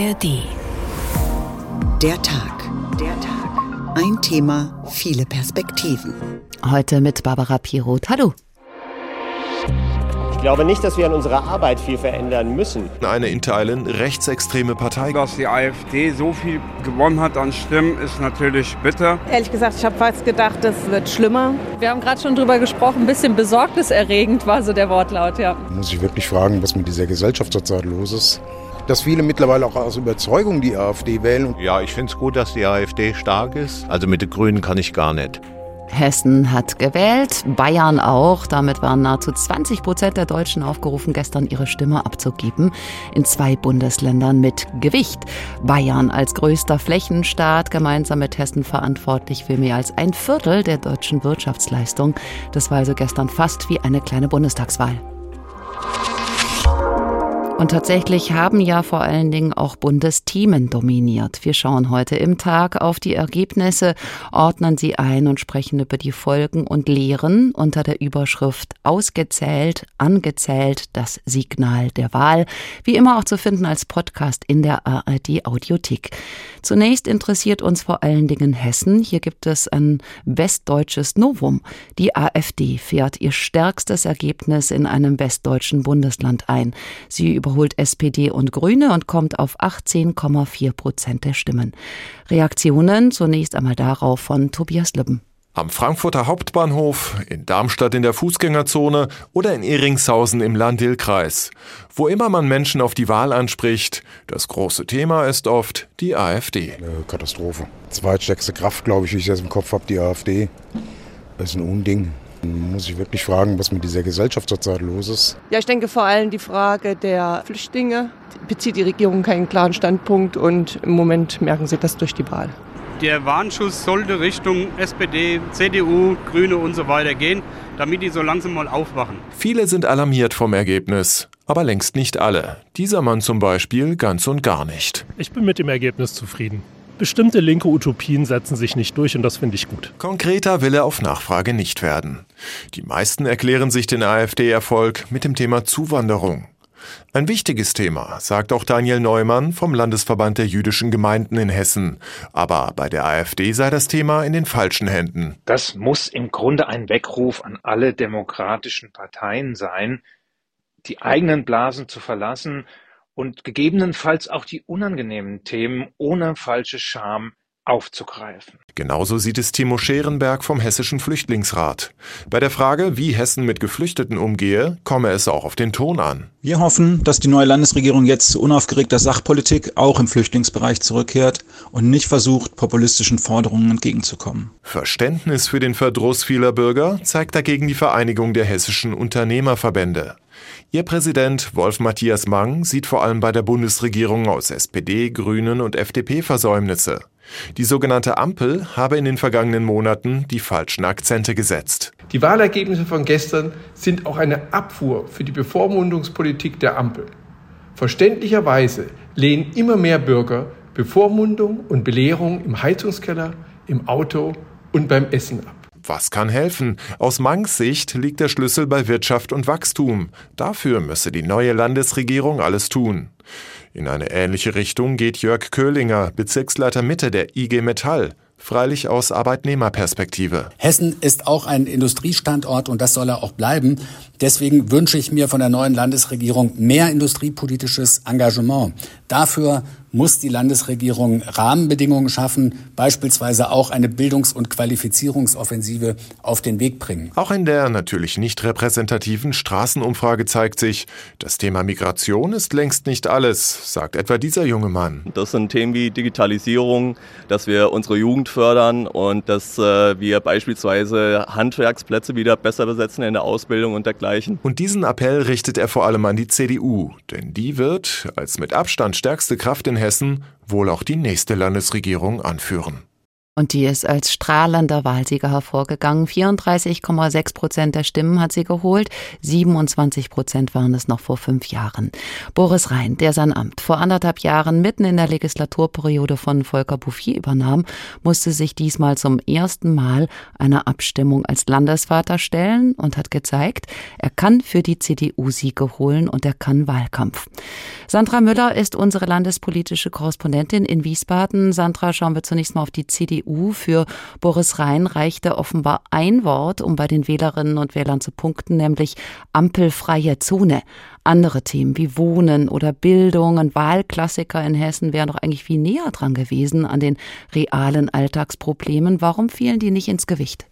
ARD. Der Tag. Der Tag. Ein Thema, viele Perspektiven. Heute mit Barbara Piroth. Hallo. Ich glaube nicht, dass wir an unserer Arbeit viel verändern müssen. Eine in Teilen rechtsextreme Partei. Dass die AfD so viel gewonnen hat an Stimmen, ist natürlich bitter. Ehrlich gesagt, ich habe fast gedacht, das wird schlimmer. Wir haben gerade schon drüber gesprochen, ein bisschen besorgniserregend war so der Wortlaut, ja. Muss ich wirklich fragen, was mit dieser Gesellschaft zurzeit los ist? Dass viele mittlerweile auch aus Überzeugung die AfD wählen. Ja, ich finde es gut, dass die AfD stark ist. Also mit den Grünen kann ich gar nicht. Hessen hat gewählt, Bayern auch. Damit waren nahezu 20 Prozent der Deutschen aufgerufen, gestern ihre Stimme abzugeben. In zwei Bundesländern mit Gewicht. Bayern als größter Flächenstaat, gemeinsam mit Hessen verantwortlich für mehr als ein Viertel der deutschen Wirtschaftsleistung. Das war also gestern fast wie eine kleine Bundestagswahl. Und tatsächlich haben ja vor allen Dingen auch Bundesteamen dominiert. Wir schauen heute im Tag auf die Ergebnisse, ordnen sie ein und sprechen über die Folgen und Lehren unter der Überschrift Ausgezählt, angezählt, das Signal der Wahl. Wie immer auch zu finden als Podcast in der ARD Audiothek. Zunächst interessiert uns vor allen Dingen Hessen. Hier gibt es ein westdeutsches Novum. Die AfD fährt ihr stärkstes Ergebnis in einem westdeutschen Bundesland ein. Sie überholt SPD und Grüne und kommt auf 18,4 Prozent der Stimmen. Reaktionen zunächst einmal darauf von Tobias Lübben. Am Frankfurter Hauptbahnhof, in Darmstadt in der Fußgängerzone oder in Ehringshausen im Landil-Kreis. Wo immer man Menschen auf die Wahl anspricht, das große Thema ist oft die AfD. Eine Katastrophe. Zweitstärkste Kraft, glaube ich, wie ich das im Kopf habe, die AfD. Das ist ein Unding. Muss ich wirklich fragen, was mit dieser Gesellschaft zurzeit los ist? Ja, ich denke vor allem die Frage der Flüchtlinge. Bezieht die Regierung keinen klaren Standpunkt und im Moment merken sie das durch die Wahl. Der Warnschuss sollte Richtung SPD, CDU, Grüne und so weiter gehen, damit die so langsam mal aufwachen. Viele sind alarmiert vom Ergebnis, aber längst nicht alle. Dieser Mann zum Beispiel ganz und gar nicht. Ich bin mit dem Ergebnis zufrieden. Bestimmte linke Utopien setzen sich nicht durch und das finde ich gut. Konkreter will er auf Nachfrage nicht werden. Die meisten erklären sich den AfD-Erfolg mit dem Thema Zuwanderung. Ein wichtiges Thema, sagt auch Daniel Neumann vom Landesverband der jüdischen Gemeinden in Hessen. Aber bei der AfD sei das Thema in den falschen Händen. Das muss im Grunde ein Weckruf an alle demokratischen Parteien sein, die eigenen Blasen zu verlassen und gegebenenfalls auch die unangenehmen Themen ohne falsche Scham aufzugreifen. Genauso sieht es Timo Scherenberg vom Hessischen Flüchtlingsrat. Bei der Frage, wie Hessen mit Geflüchteten umgehe, komme es auch auf den Ton an. Wir hoffen, dass die neue Landesregierung jetzt zu unaufgeregter Sachpolitik auch im Flüchtlingsbereich zurückkehrt und nicht versucht, populistischen Forderungen entgegenzukommen. Verständnis für den Verdruss vieler Bürger zeigt dagegen die Vereinigung der hessischen Unternehmerverbände. Ihr Präsident Wolf Matthias Mang sieht vor allem bei der Bundesregierung aus SPD, Grünen und FDP Versäumnisse. Die sogenannte Ampel habe in den vergangenen Monaten die falschen Akzente gesetzt. Die Wahlergebnisse von gestern sind auch eine Abfuhr für die Bevormundungspolitik der Ampel. Verständlicherweise lehnen immer mehr Bürger Bevormundung und Belehrung im Heizungskeller, im Auto und beim Essen ab. Was kann helfen? Aus Mangs Sicht liegt der Schlüssel bei Wirtschaft und Wachstum. Dafür müsse die neue Landesregierung alles tun. In eine ähnliche Richtung geht Jörg Köhlinger, Bezirksleiter Mitte der IG Metall freilich aus Arbeitnehmerperspektive. Hessen ist auch ein Industriestandort und das soll er auch bleiben. Deswegen wünsche ich mir von der neuen Landesregierung mehr industriepolitisches Engagement. Dafür muss die Landesregierung Rahmenbedingungen schaffen, beispielsweise auch eine Bildungs- und Qualifizierungsoffensive auf den Weg bringen. Auch in der natürlich nicht repräsentativen Straßenumfrage zeigt sich, das Thema Migration ist längst nicht alles, sagt etwa dieser junge Mann. Das sind Themen wie Digitalisierung, dass wir unsere Jugend fördern und dass äh, wir beispielsweise Handwerksplätze wieder besser besetzen in der Ausbildung und dergleichen. Und diesen Appell richtet er vor allem an die CDU, denn die wird als mit Abstand stärkste Kraft in Hessen wohl auch die nächste Landesregierung anführen. Und die ist als strahlender Wahlsieger hervorgegangen. 34,6 Prozent der Stimmen hat sie geholt. 27 Prozent waren es noch vor fünf Jahren. Boris Rhein, der sein Amt vor anderthalb Jahren mitten in der Legislaturperiode von Volker Bouffier übernahm, musste sich diesmal zum ersten Mal einer Abstimmung als Landesvater stellen und hat gezeigt, er kann für die CDU Siege holen und er kann Wahlkampf. Sandra Müller ist unsere landespolitische Korrespondentin in Wiesbaden. Sandra, schauen wir zunächst mal auf die CDU. CDU. Für Boris Rhein reichte offenbar ein Wort, um bei den Wählerinnen und Wählern zu punkten, nämlich ampelfreie Zone. Andere Themen wie Wohnen oder Bildung, ein Wahlklassiker in Hessen wären doch eigentlich viel näher dran gewesen an den realen Alltagsproblemen. Warum fielen die nicht ins Gewicht?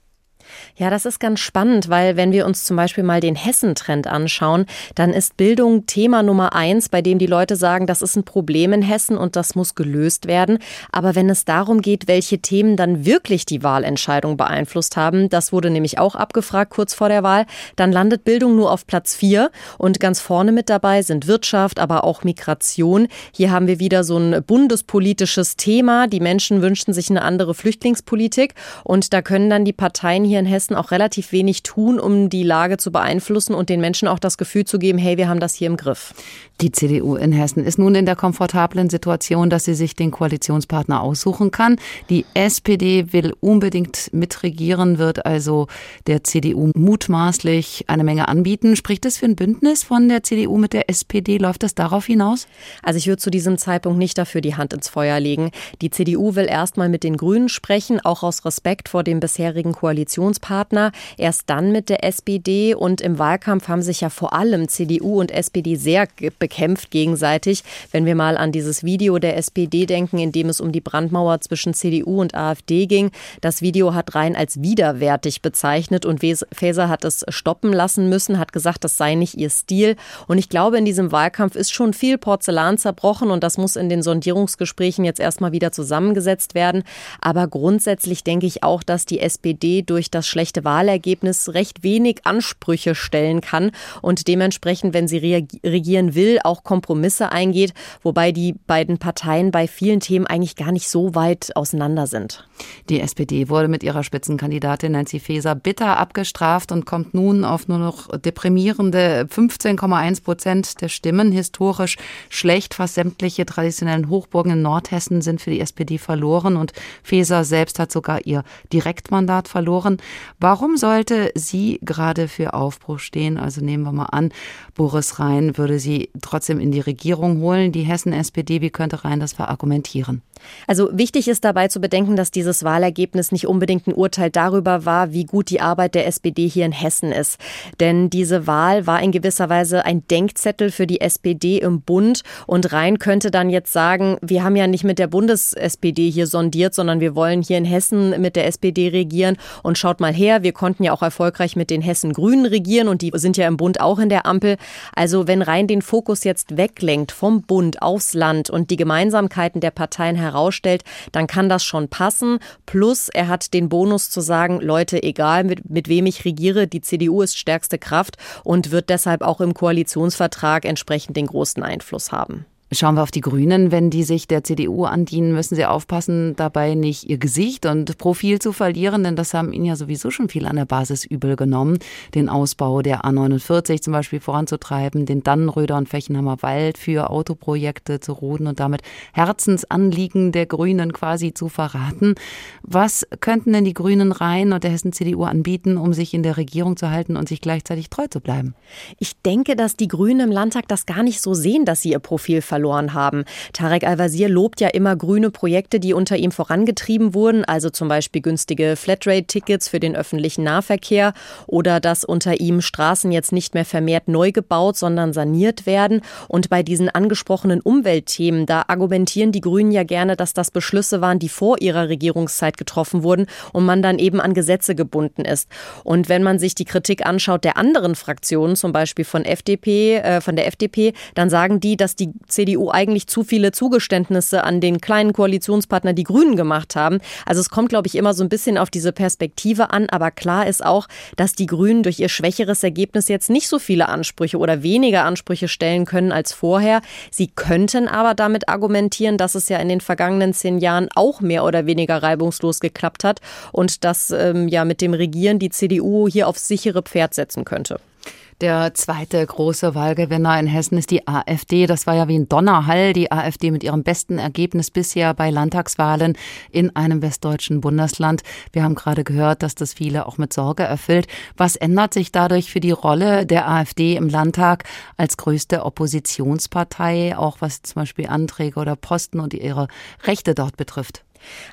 Ja, das ist ganz spannend, weil wenn wir uns zum Beispiel mal den Hessentrend anschauen, dann ist Bildung Thema Nummer eins, bei dem die Leute sagen, das ist ein Problem in Hessen und das muss gelöst werden. Aber wenn es darum geht, welche Themen dann wirklich die Wahlentscheidung beeinflusst haben, das wurde nämlich auch abgefragt kurz vor der Wahl, dann landet Bildung nur auf Platz vier und ganz vorne mit dabei sind Wirtschaft, aber auch Migration. Hier haben wir wieder so ein bundespolitisches Thema. Die Menschen wünschen sich eine andere Flüchtlingspolitik und da können dann die Parteien hier in Hessen auch relativ wenig tun, um die Lage zu beeinflussen und den Menschen auch das Gefühl zu geben, hey, wir haben das hier im Griff. Die CDU in Hessen ist nun in der komfortablen Situation, dass sie sich den Koalitionspartner aussuchen kann. Die SPD will unbedingt mitregieren, wird also der CDU mutmaßlich eine Menge anbieten. Spricht es für ein Bündnis von der CDU mit der SPD? Läuft es darauf hinaus? Also ich würde zu diesem Zeitpunkt nicht dafür die Hand ins Feuer legen. Die CDU will erstmal mit den Grünen sprechen, auch aus Respekt vor dem bisherigen Koalitionspartner. Erst dann mit der SPD und im Wahlkampf haben sich ja vor allem CDU und SPD sehr bekämpft gegenseitig. Wenn wir mal an dieses Video der SPD denken, in dem es um die Brandmauer zwischen CDU und AfD ging. Das Video hat Rhein als widerwärtig bezeichnet und Faeser hat es stoppen lassen müssen, hat gesagt, das sei nicht ihr Stil. Und ich glaube, in diesem Wahlkampf ist schon viel Porzellan zerbrochen und das muss in den Sondierungsgesprächen jetzt erstmal wieder zusammengesetzt werden. Aber grundsätzlich denke ich auch, dass die SPD durch das schlechte Wahlergebnis recht wenig Ansprüche stellen kann und dementsprechend, wenn sie regieren will, auch Kompromisse eingeht, wobei die beiden Parteien bei vielen Themen eigentlich gar nicht so weit auseinander sind. Die SPD wurde mit ihrer Spitzenkandidatin Nancy Faeser bitter abgestraft und kommt nun auf nur noch deprimierende 15,1 Prozent der Stimmen. Historisch schlecht. Fast sämtliche traditionellen Hochburgen in Nordhessen sind für die SPD verloren und Faeser selbst hat sogar ihr Direktmandat verloren. Warum sollte sie gerade für Aufbruch stehen? Also nehmen wir mal an, Boris Rhein würde sie trotzdem in die Regierung holen. Die Hessen-SPD, wie könnte Rhein das verargumentieren? Also wichtig ist dabei zu bedenken, dass dieses Wahlergebnis nicht unbedingt ein Urteil darüber war, wie gut die Arbeit der SPD hier in Hessen ist. Denn diese Wahl war in gewisser Weise ein Denkzettel für die SPD im Bund. Und Rhein könnte dann jetzt sagen, wir haben ja nicht mit der Bundes-SPD hier sondiert, sondern wir wollen hier in Hessen mit der SPD regieren. Und schaut mal her, wir konnten ja auch erfolgreich mit den Hessen-Grünen regieren und die sind ja im Bund auch in der Ampel. Also wenn Rhein den Fokus jetzt weglenkt vom Bund aufs Land und die Gemeinsamkeiten der Parteien herausstellt, dann kann das schon passen. Plus, er hat den Bonus zu sagen, Leute, egal mit, mit wem ich regiere, die CDU ist stärkste Kraft und wird deshalb auch im Koalitionsvertrag entsprechend den großen Einfluss haben. Schauen wir auf die Grünen. Wenn die sich der CDU andienen, müssen sie aufpassen, dabei nicht ihr Gesicht und Profil zu verlieren, denn das haben ihnen ja sowieso schon viel an der Basis übel genommen. Den Ausbau der A49 zum Beispiel voranzutreiben, den Dannenröder und Fechenhammer Wald für Autoprojekte zu roden und damit Herzensanliegen der Grünen quasi zu verraten. Was könnten denn die Grünen rein und der Hessen-CDU anbieten, um sich in der Regierung zu halten und sich gleichzeitig treu zu bleiben? Ich denke, dass die Grünen im Landtag das gar nicht so sehen, dass sie ihr Profil verlieren verloren haben. Tarek Al-Wazir lobt ja immer grüne Projekte, die unter ihm vorangetrieben wurden, also zum Beispiel günstige Flatrate-Tickets für den öffentlichen Nahverkehr oder dass unter ihm Straßen jetzt nicht mehr vermehrt neu gebaut, sondern saniert werden. Und bei diesen angesprochenen Umweltthemen, da argumentieren die Grünen ja gerne, dass das Beschlüsse waren, die vor ihrer Regierungszeit getroffen wurden und man dann eben an Gesetze gebunden ist. Und wenn man sich die Kritik anschaut der anderen Fraktionen, zum Beispiel von FDP, äh, von der FDP, dann sagen die, dass die CDU CDU eigentlich zu viele Zugeständnisse an den kleinen Koalitionspartner, die Grünen, gemacht haben. Also es kommt, glaube ich, immer so ein bisschen auf diese Perspektive an. Aber klar ist auch, dass die Grünen durch ihr schwächeres Ergebnis jetzt nicht so viele Ansprüche oder weniger Ansprüche stellen können als vorher. Sie könnten aber damit argumentieren, dass es ja in den vergangenen zehn Jahren auch mehr oder weniger reibungslos geklappt hat und dass ähm, ja mit dem Regieren die CDU hier aufs sichere Pferd setzen könnte. Der zweite große Wahlgewinner in Hessen ist die AfD. Das war ja wie ein Donnerhall, die AfD mit ihrem besten Ergebnis bisher bei Landtagswahlen in einem westdeutschen Bundesland. Wir haben gerade gehört, dass das viele auch mit Sorge erfüllt. Was ändert sich dadurch für die Rolle der AfD im Landtag als größte Oppositionspartei, auch was zum Beispiel Anträge oder Posten und ihre Rechte dort betrifft?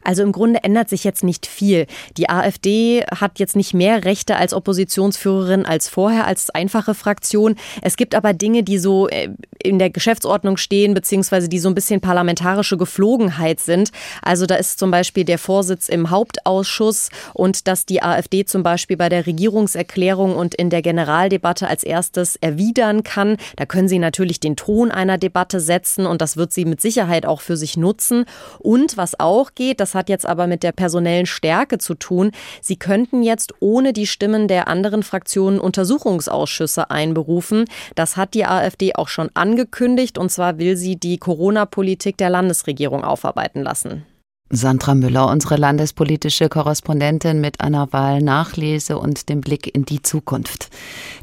Also im Grunde ändert sich jetzt nicht viel. Die AfD hat jetzt nicht mehr Rechte als Oppositionsführerin als vorher, als einfache Fraktion. Es gibt aber Dinge, die so äh, in der Geschäftsordnung stehen, beziehungsweise die so ein bisschen parlamentarische Geflogenheit sind. Also da ist zum Beispiel der Vorsitz im Hauptausschuss und dass die AfD zum Beispiel bei der Regierungserklärung und in der Generaldebatte als erstes erwidern kann. Da können sie natürlich den Ton einer Debatte setzen und das wird sie mit Sicherheit auch für sich nutzen. Und was auch geht. Das hat jetzt aber mit der personellen Stärke zu tun. Sie könnten jetzt ohne die Stimmen der anderen Fraktionen Untersuchungsausschüsse einberufen. Das hat die AfD auch schon angekündigt. Und zwar will sie die Corona-Politik der Landesregierung aufarbeiten lassen. Sandra Müller, unsere landespolitische Korrespondentin mit einer Wahlnachlese und dem Blick in die Zukunft.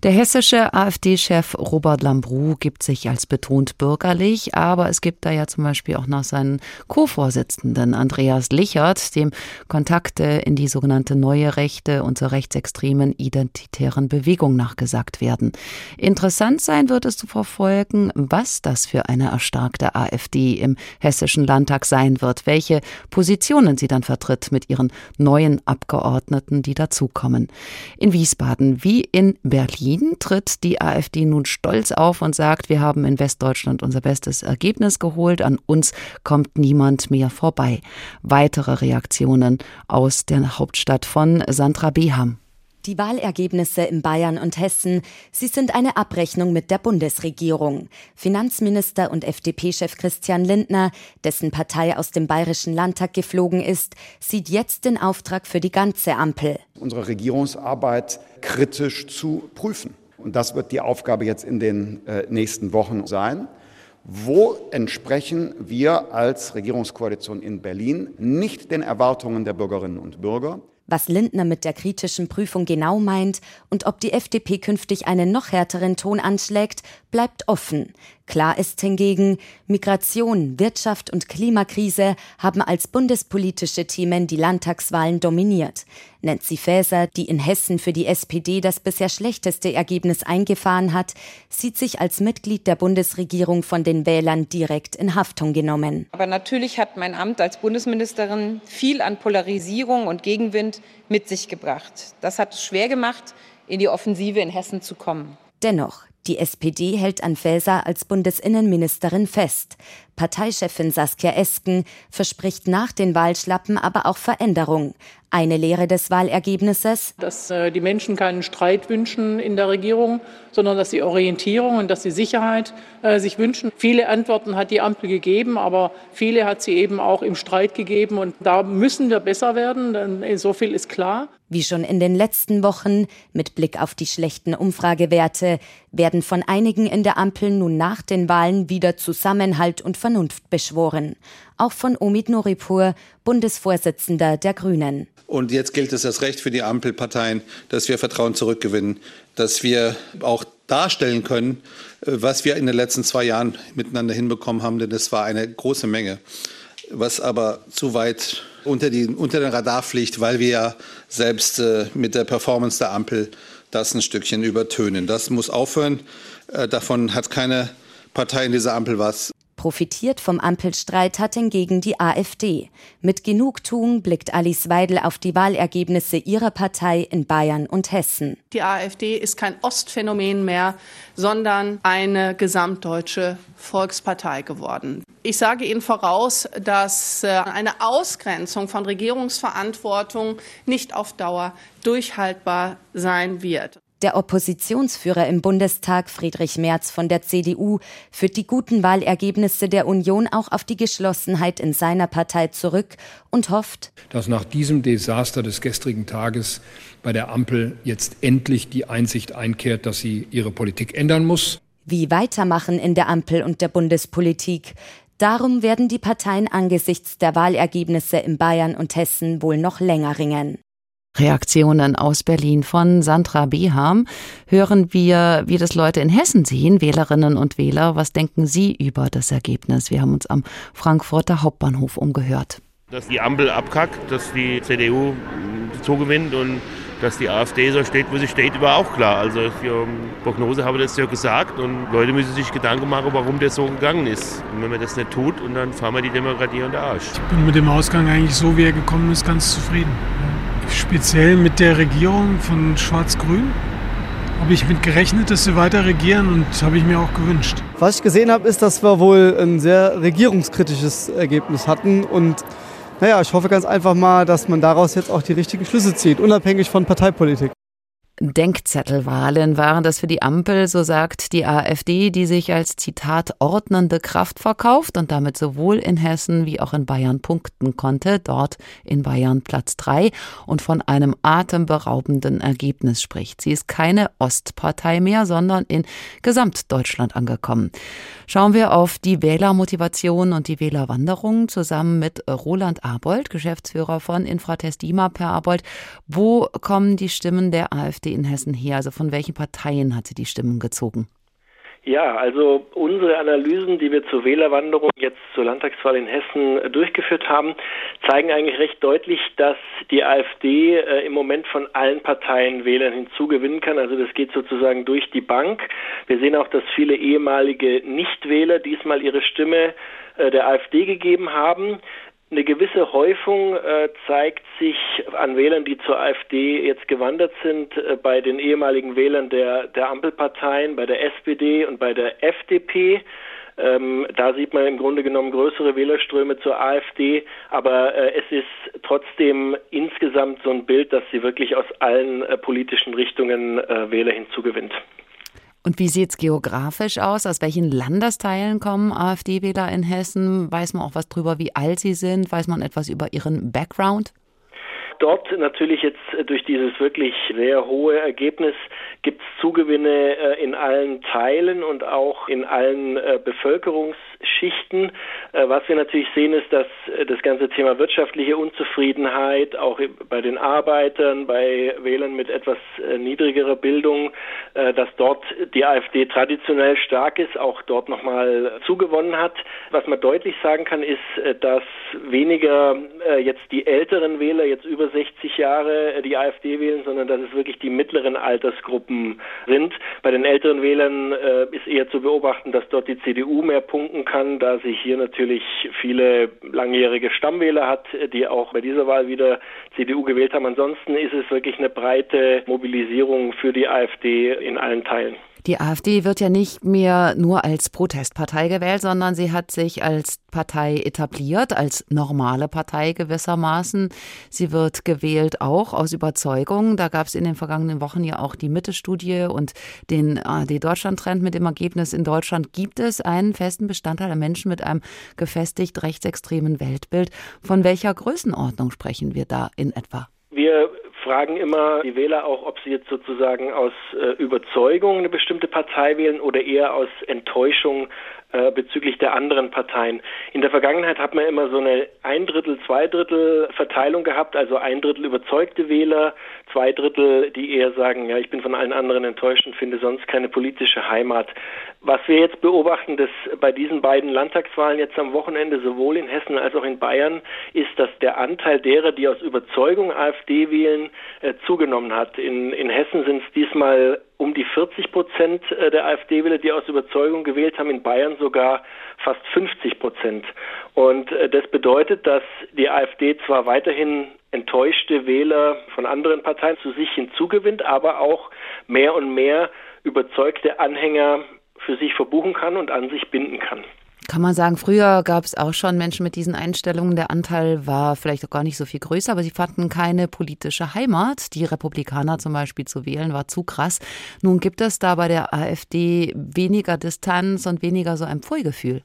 Der hessische AfD-Chef Robert Lambrou gibt sich als betont bürgerlich, aber es gibt da ja zum Beispiel auch noch seinen Co-Vorsitzenden Andreas Lichert, dem Kontakte in die sogenannte neue Rechte und zur rechtsextremen identitären Bewegung nachgesagt werden. Interessant sein wird es zu verfolgen, was das für eine erstarkte AfD im hessischen Landtag sein wird, welche Positionen sie dann vertritt mit ihren neuen Abgeordneten, die dazukommen. In Wiesbaden wie in Berlin tritt die AfD nun stolz auf und sagt, wir haben in Westdeutschland unser bestes Ergebnis geholt, an uns kommt niemand mehr vorbei. Weitere Reaktionen aus der Hauptstadt von Sandra Beham. Die Wahlergebnisse in Bayern und Hessen, sie sind eine Abrechnung mit der Bundesregierung. Finanzminister und FDP-Chef Christian Lindner, dessen Partei aus dem Bayerischen Landtag geflogen ist, sieht jetzt den Auftrag für die ganze Ampel. Unsere Regierungsarbeit kritisch zu prüfen. Und das wird die Aufgabe jetzt in den äh, nächsten Wochen sein. Wo entsprechen wir als Regierungskoalition in Berlin nicht den Erwartungen der Bürgerinnen und Bürger? Was Lindner mit der kritischen Prüfung genau meint und ob die FDP künftig einen noch härteren Ton anschlägt, bleibt offen. Klar ist hingegen, Migration, Wirtschaft und Klimakrise haben als bundespolitische Themen die Landtagswahlen dominiert. Nancy Faeser, die in Hessen für die SPD das bisher schlechteste Ergebnis eingefahren hat, sieht sich als Mitglied der Bundesregierung von den Wählern direkt in Haftung genommen. Aber natürlich hat mein Amt als Bundesministerin viel an Polarisierung und Gegenwind mit sich gebracht. Das hat es schwer gemacht, in die Offensive in Hessen zu kommen. Dennoch, die SPD hält an Faeser als Bundesinnenministerin fest. Parteichefin Saskia Esken verspricht nach den Wahlschlappen aber auch Veränderung. Eine Lehre des Wahlergebnisses. Dass äh, die Menschen keinen Streit wünschen in der Regierung, sondern dass sie Orientierung und dass sie Sicherheit äh, sich wünschen. Viele Antworten hat die Ampel gegeben, aber viele hat sie eben auch im Streit gegeben. Und da müssen wir besser werden, denn so viel ist klar. Wie schon in den letzten Wochen, mit Blick auf die schlechten Umfragewerte, werden von einigen in der Ampel nun nach den Wahlen wieder Zusammenhalt und Vernunft beschworen. Auch von Omid Noripur, Bundesvorsitzender der Grünen. Und jetzt gilt es das Recht für die Ampelparteien, dass wir Vertrauen zurückgewinnen, dass wir auch darstellen können, äh, was wir in den letzten zwei Jahren miteinander hinbekommen haben, denn es war eine große Menge, was aber zu weit unter, die, unter den Radar fliegt, weil wir ja selbst äh, mit der Performance der Ampel das ein Stückchen übertönen. Das muss aufhören. Äh, davon hat keine Partei in dieser Ampel was. Profitiert vom Ampelstreit hat hingegen die AfD. Mit Genugtuung blickt Alice Weidel auf die Wahlergebnisse ihrer Partei in Bayern und Hessen. Die AfD ist kein Ostphänomen mehr, sondern eine gesamtdeutsche Volkspartei geworden. Ich sage Ihnen voraus, dass äh, eine Ausgrenzung von Regierungsverantwortung nicht auf Dauer durchhaltbar sein wird. Der Oppositionsführer im Bundestag, Friedrich Merz von der CDU, führt die guten Wahlergebnisse der Union auch auf die Geschlossenheit in seiner Partei zurück und hofft, dass nach diesem Desaster des gestrigen Tages bei der Ampel jetzt endlich die Einsicht einkehrt, dass sie ihre Politik ändern muss. Wie weitermachen in der Ampel und der Bundespolitik? Darum werden die Parteien angesichts der Wahlergebnisse in Bayern und Hessen wohl noch länger ringen. Reaktionen aus Berlin von Sandra Beham. Hören wir, wie das Leute in Hessen sehen, Wählerinnen und Wähler. Was denken Sie über das Ergebnis? Wir haben uns am Frankfurter Hauptbahnhof umgehört. Dass die Ampel abkackt, dass die CDU zugewinnt und dass die AfD so steht, wo sie steht, war auch klar. Also für Prognose habe ich das ja gesagt und Leute müssen sich Gedanken machen, warum das so gegangen ist. Und wenn man das nicht tut, und dann fahren wir die Demokratie unter Arsch. Ich bin mit dem Ausgang eigentlich so, wie er gekommen ist, ganz zufrieden. Speziell mit der Regierung von Schwarz-Grün habe ich mit gerechnet, dass sie weiter regieren und habe ich mir auch gewünscht. Was ich gesehen habe, ist, dass wir wohl ein sehr regierungskritisches Ergebnis hatten und naja, ich hoffe ganz einfach mal, dass man daraus jetzt auch die richtigen Schlüsse zieht, unabhängig von Parteipolitik. Denkzettelwahlen waren das für die Ampel, so sagt die AfD, die sich als Zitat ordnende Kraft verkauft und damit sowohl in Hessen wie auch in Bayern punkten konnte, dort in Bayern Platz drei und von einem atemberaubenden Ergebnis spricht. Sie ist keine Ostpartei mehr, sondern in Gesamtdeutschland angekommen. Schauen wir auf die Wählermotivation und die Wählerwanderung zusammen mit Roland Arbold, Geschäftsführer von Infratest IMAP. Herr Arbold, wo kommen die Stimmen der AfD in Hessen her? Also von welchen Parteien hat sie die Stimmen gezogen? Ja, also unsere Analysen, die wir zur Wählerwanderung jetzt zur Landtagswahl in Hessen durchgeführt haben, zeigen eigentlich recht deutlich, dass die AfD äh, im Moment von allen Parteien Wählern hinzugewinnen kann. Also das geht sozusagen durch die Bank. Wir sehen auch, dass viele ehemalige Nichtwähler diesmal ihre Stimme äh, der AfD gegeben haben. Eine gewisse Häufung äh, zeigt sich an Wählern, die zur AfD jetzt gewandert sind, äh, bei den ehemaligen Wählern der, der Ampelparteien, bei der SPD und bei der FDP. Ähm, da sieht man im Grunde genommen größere Wählerströme zur AfD, aber äh, es ist trotzdem insgesamt so ein Bild, dass sie wirklich aus allen äh, politischen Richtungen äh, Wähler hinzugewinnt. Und wie sieht es geografisch aus? Aus welchen Landesteilen kommen AfD-Wähler in Hessen? Weiß man auch was drüber, wie alt sie sind? Weiß man etwas über ihren Background? dort natürlich jetzt äh, durch dieses wirklich sehr hohe Ergebnis gibt es Zugewinne äh, in allen Teilen und auch in allen äh, Bevölkerungsschichten. Was wir natürlich sehen, ist, dass das ganze Thema wirtschaftliche Unzufriedenheit auch bei den Arbeitern, bei Wählern mit etwas niedrigerer Bildung, dass dort die AfD traditionell stark ist, auch dort nochmal zugewonnen hat. Was man deutlich sagen kann, ist, dass weniger jetzt die älteren Wähler jetzt über 60 Jahre die AfD wählen, sondern dass es wirklich die mittleren Altersgruppen sind. Bei den älteren Wählern äh, ist eher zu beobachten, dass dort die CDU mehr punkten kann, da sich hier natürlich viele langjährige Stammwähler hat, die auch bei dieser Wahl wieder CDU gewählt haben. Ansonsten ist es wirklich eine breite Mobilisierung für die AfD in allen Teilen. Die AfD wird ja nicht mehr nur als Protestpartei gewählt, sondern sie hat sich als Partei etabliert, als normale Partei gewissermaßen. Sie wird gewählt auch aus Überzeugung. Da gab es in den vergangenen Wochen ja auch die Mitte-Studie und den ARD-Deutschland-Trend mit dem Ergebnis, in Deutschland gibt es einen festen Bestandteil der Menschen mit einem gefestigt rechtsextremen Weltbild. Von welcher Größenordnung sprechen wir da in etwa? Wir fragen immer die Wähler auch, ob sie jetzt sozusagen aus äh, Überzeugung eine bestimmte Partei wählen oder eher aus Enttäuschung äh, bezüglich der anderen Parteien. In der Vergangenheit hat man immer so eine ein Drittel, zwei Drittel Verteilung gehabt, also ein Drittel überzeugte Wähler, zwei Drittel, die eher sagen, ja, ich bin von allen anderen enttäuscht und finde sonst keine politische Heimat. Was wir jetzt beobachten, dass bei diesen beiden Landtagswahlen jetzt am Wochenende sowohl in Hessen als auch in Bayern ist, dass der Anteil derer, die aus Überzeugung AfD wählen, äh, zugenommen hat. In, in Hessen sind es diesmal die 40 Prozent äh, der AfD-Wähler, die aus Überzeugung gewählt haben, in Bayern sogar fast 50 Prozent. Und äh, das bedeutet, dass die AfD zwar weiterhin enttäuschte Wähler von anderen Parteien zu sich hinzugewinnt, aber auch mehr und mehr überzeugte Anhänger für sich verbuchen kann und an sich binden kann. Kann man sagen, früher gab es auch schon Menschen mit diesen Einstellungen. Der Anteil war vielleicht auch gar nicht so viel größer, aber sie fanden keine politische Heimat. Die Republikaner zum Beispiel zu wählen war zu krass. Nun gibt es da bei der AfD weniger Distanz und weniger so ein Pfui-Gefühl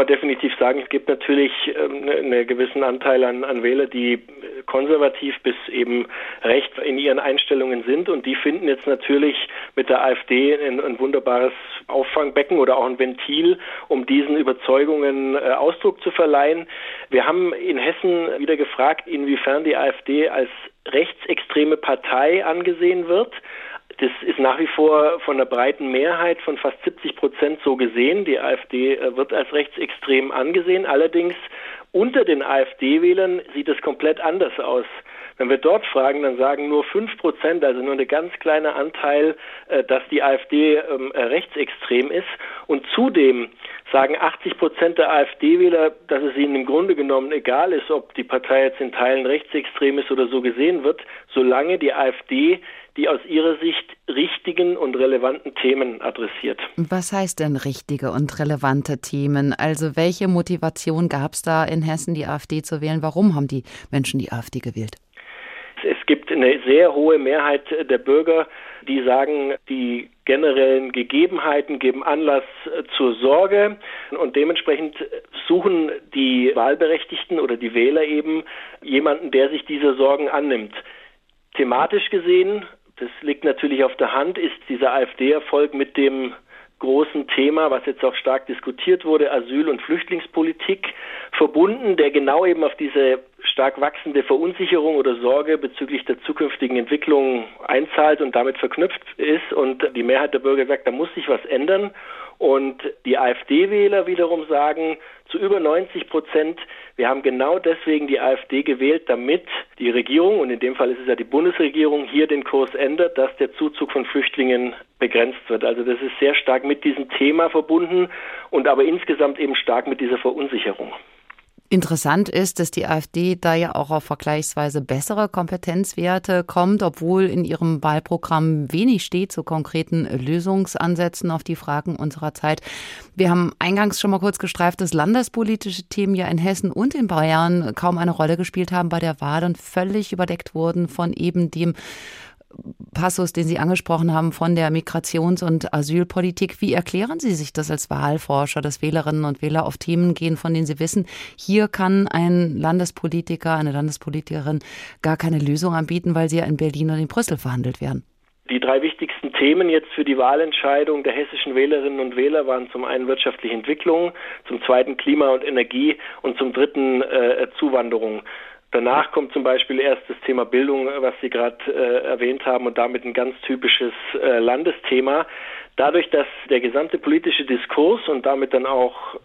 man definitiv sagen, es gibt natürlich ähm, ne, einen gewissen Anteil an, an Wähler, die konservativ bis eben rechts in ihren Einstellungen sind und die finden jetzt natürlich mit der AfD ein, ein wunderbares Auffangbecken oder auch ein Ventil, um diesen Überzeugungen äh, Ausdruck zu verleihen. Wir haben in Hessen wieder gefragt, inwiefern die AfD als rechtsextreme Partei angesehen wird. Das ist nach wie vor von der breiten Mehrheit von fast 70 Prozent so gesehen. Die AfD äh, wird als rechtsextrem angesehen. Allerdings unter den AfD-Wählern sieht es komplett anders aus. Wenn wir dort fragen, dann sagen nur fünf Prozent, also nur ein ganz kleiner Anteil, äh, dass die AfD ähm, äh, rechtsextrem ist. Und zudem sagen 80 Prozent der AfD-Wähler, dass es ihnen im Grunde genommen egal ist, ob die Partei jetzt in Teilen rechtsextrem ist oder so gesehen wird, solange die AfD die aus ihrer Sicht richtigen und relevanten Themen adressiert. Was heißt denn richtige und relevante Themen? Also welche Motivation gab es da in Hessen, die AfD zu wählen? Warum haben die Menschen die AfD gewählt? Es gibt eine sehr hohe Mehrheit der Bürger, die sagen, die generellen Gegebenheiten geben Anlass zur Sorge und dementsprechend suchen die Wahlberechtigten oder die Wähler eben jemanden, der sich dieser Sorgen annimmt. Thematisch gesehen das liegt natürlich auf der Hand, ist dieser AfD-Erfolg mit dem großen Thema, was jetzt auch stark diskutiert wurde, Asyl- und Flüchtlingspolitik, verbunden, der genau eben auf diese stark wachsende Verunsicherung oder Sorge bezüglich der zukünftigen Entwicklung einzahlt und damit verknüpft ist. Und die Mehrheit der Bürger sagt, da muss sich was ändern. Und die AfD-Wähler wiederum sagen zu über 90 Prozent, wir haben genau deswegen die AfD gewählt, damit die Regierung, und in dem Fall ist es ja die Bundesregierung, hier den Kurs ändert, dass der Zuzug von Flüchtlingen begrenzt wird. Also das ist sehr stark mit diesem Thema verbunden und aber insgesamt eben stark mit dieser Verunsicherung. Interessant ist, dass die AfD da ja auch auf vergleichsweise bessere Kompetenzwerte kommt, obwohl in ihrem Wahlprogramm wenig steht zu konkreten Lösungsansätzen auf die Fragen unserer Zeit. Wir haben eingangs schon mal kurz gestreift, dass landespolitische Themen ja in Hessen und in Bayern kaum eine Rolle gespielt haben bei der Wahl und völlig überdeckt wurden von eben dem Passus, den Sie angesprochen haben von der Migrations- und Asylpolitik. Wie erklären Sie sich das als Wahlforscher, dass Wählerinnen und Wähler auf Themen gehen, von denen sie wissen, hier kann ein Landespolitiker, eine Landespolitikerin gar keine Lösung anbieten, weil sie ja in Berlin und in Brüssel verhandelt werden? Die drei wichtigsten Themen jetzt für die Wahlentscheidung der hessischen Wählerinnen und Wähler waren zum einen wirtschaftliche Entwicklung, zum zweiten Klima und Energie und zum dritten äh, Zuwanderung. Danach kommt zum Beispiel erst das Thema Bildung, was Sie gerade äh, erwähnt haben, und damit ein ganz typisches äh, Landesthema. Dadurch, dass der gesamte politische Diskurs und damit dann auch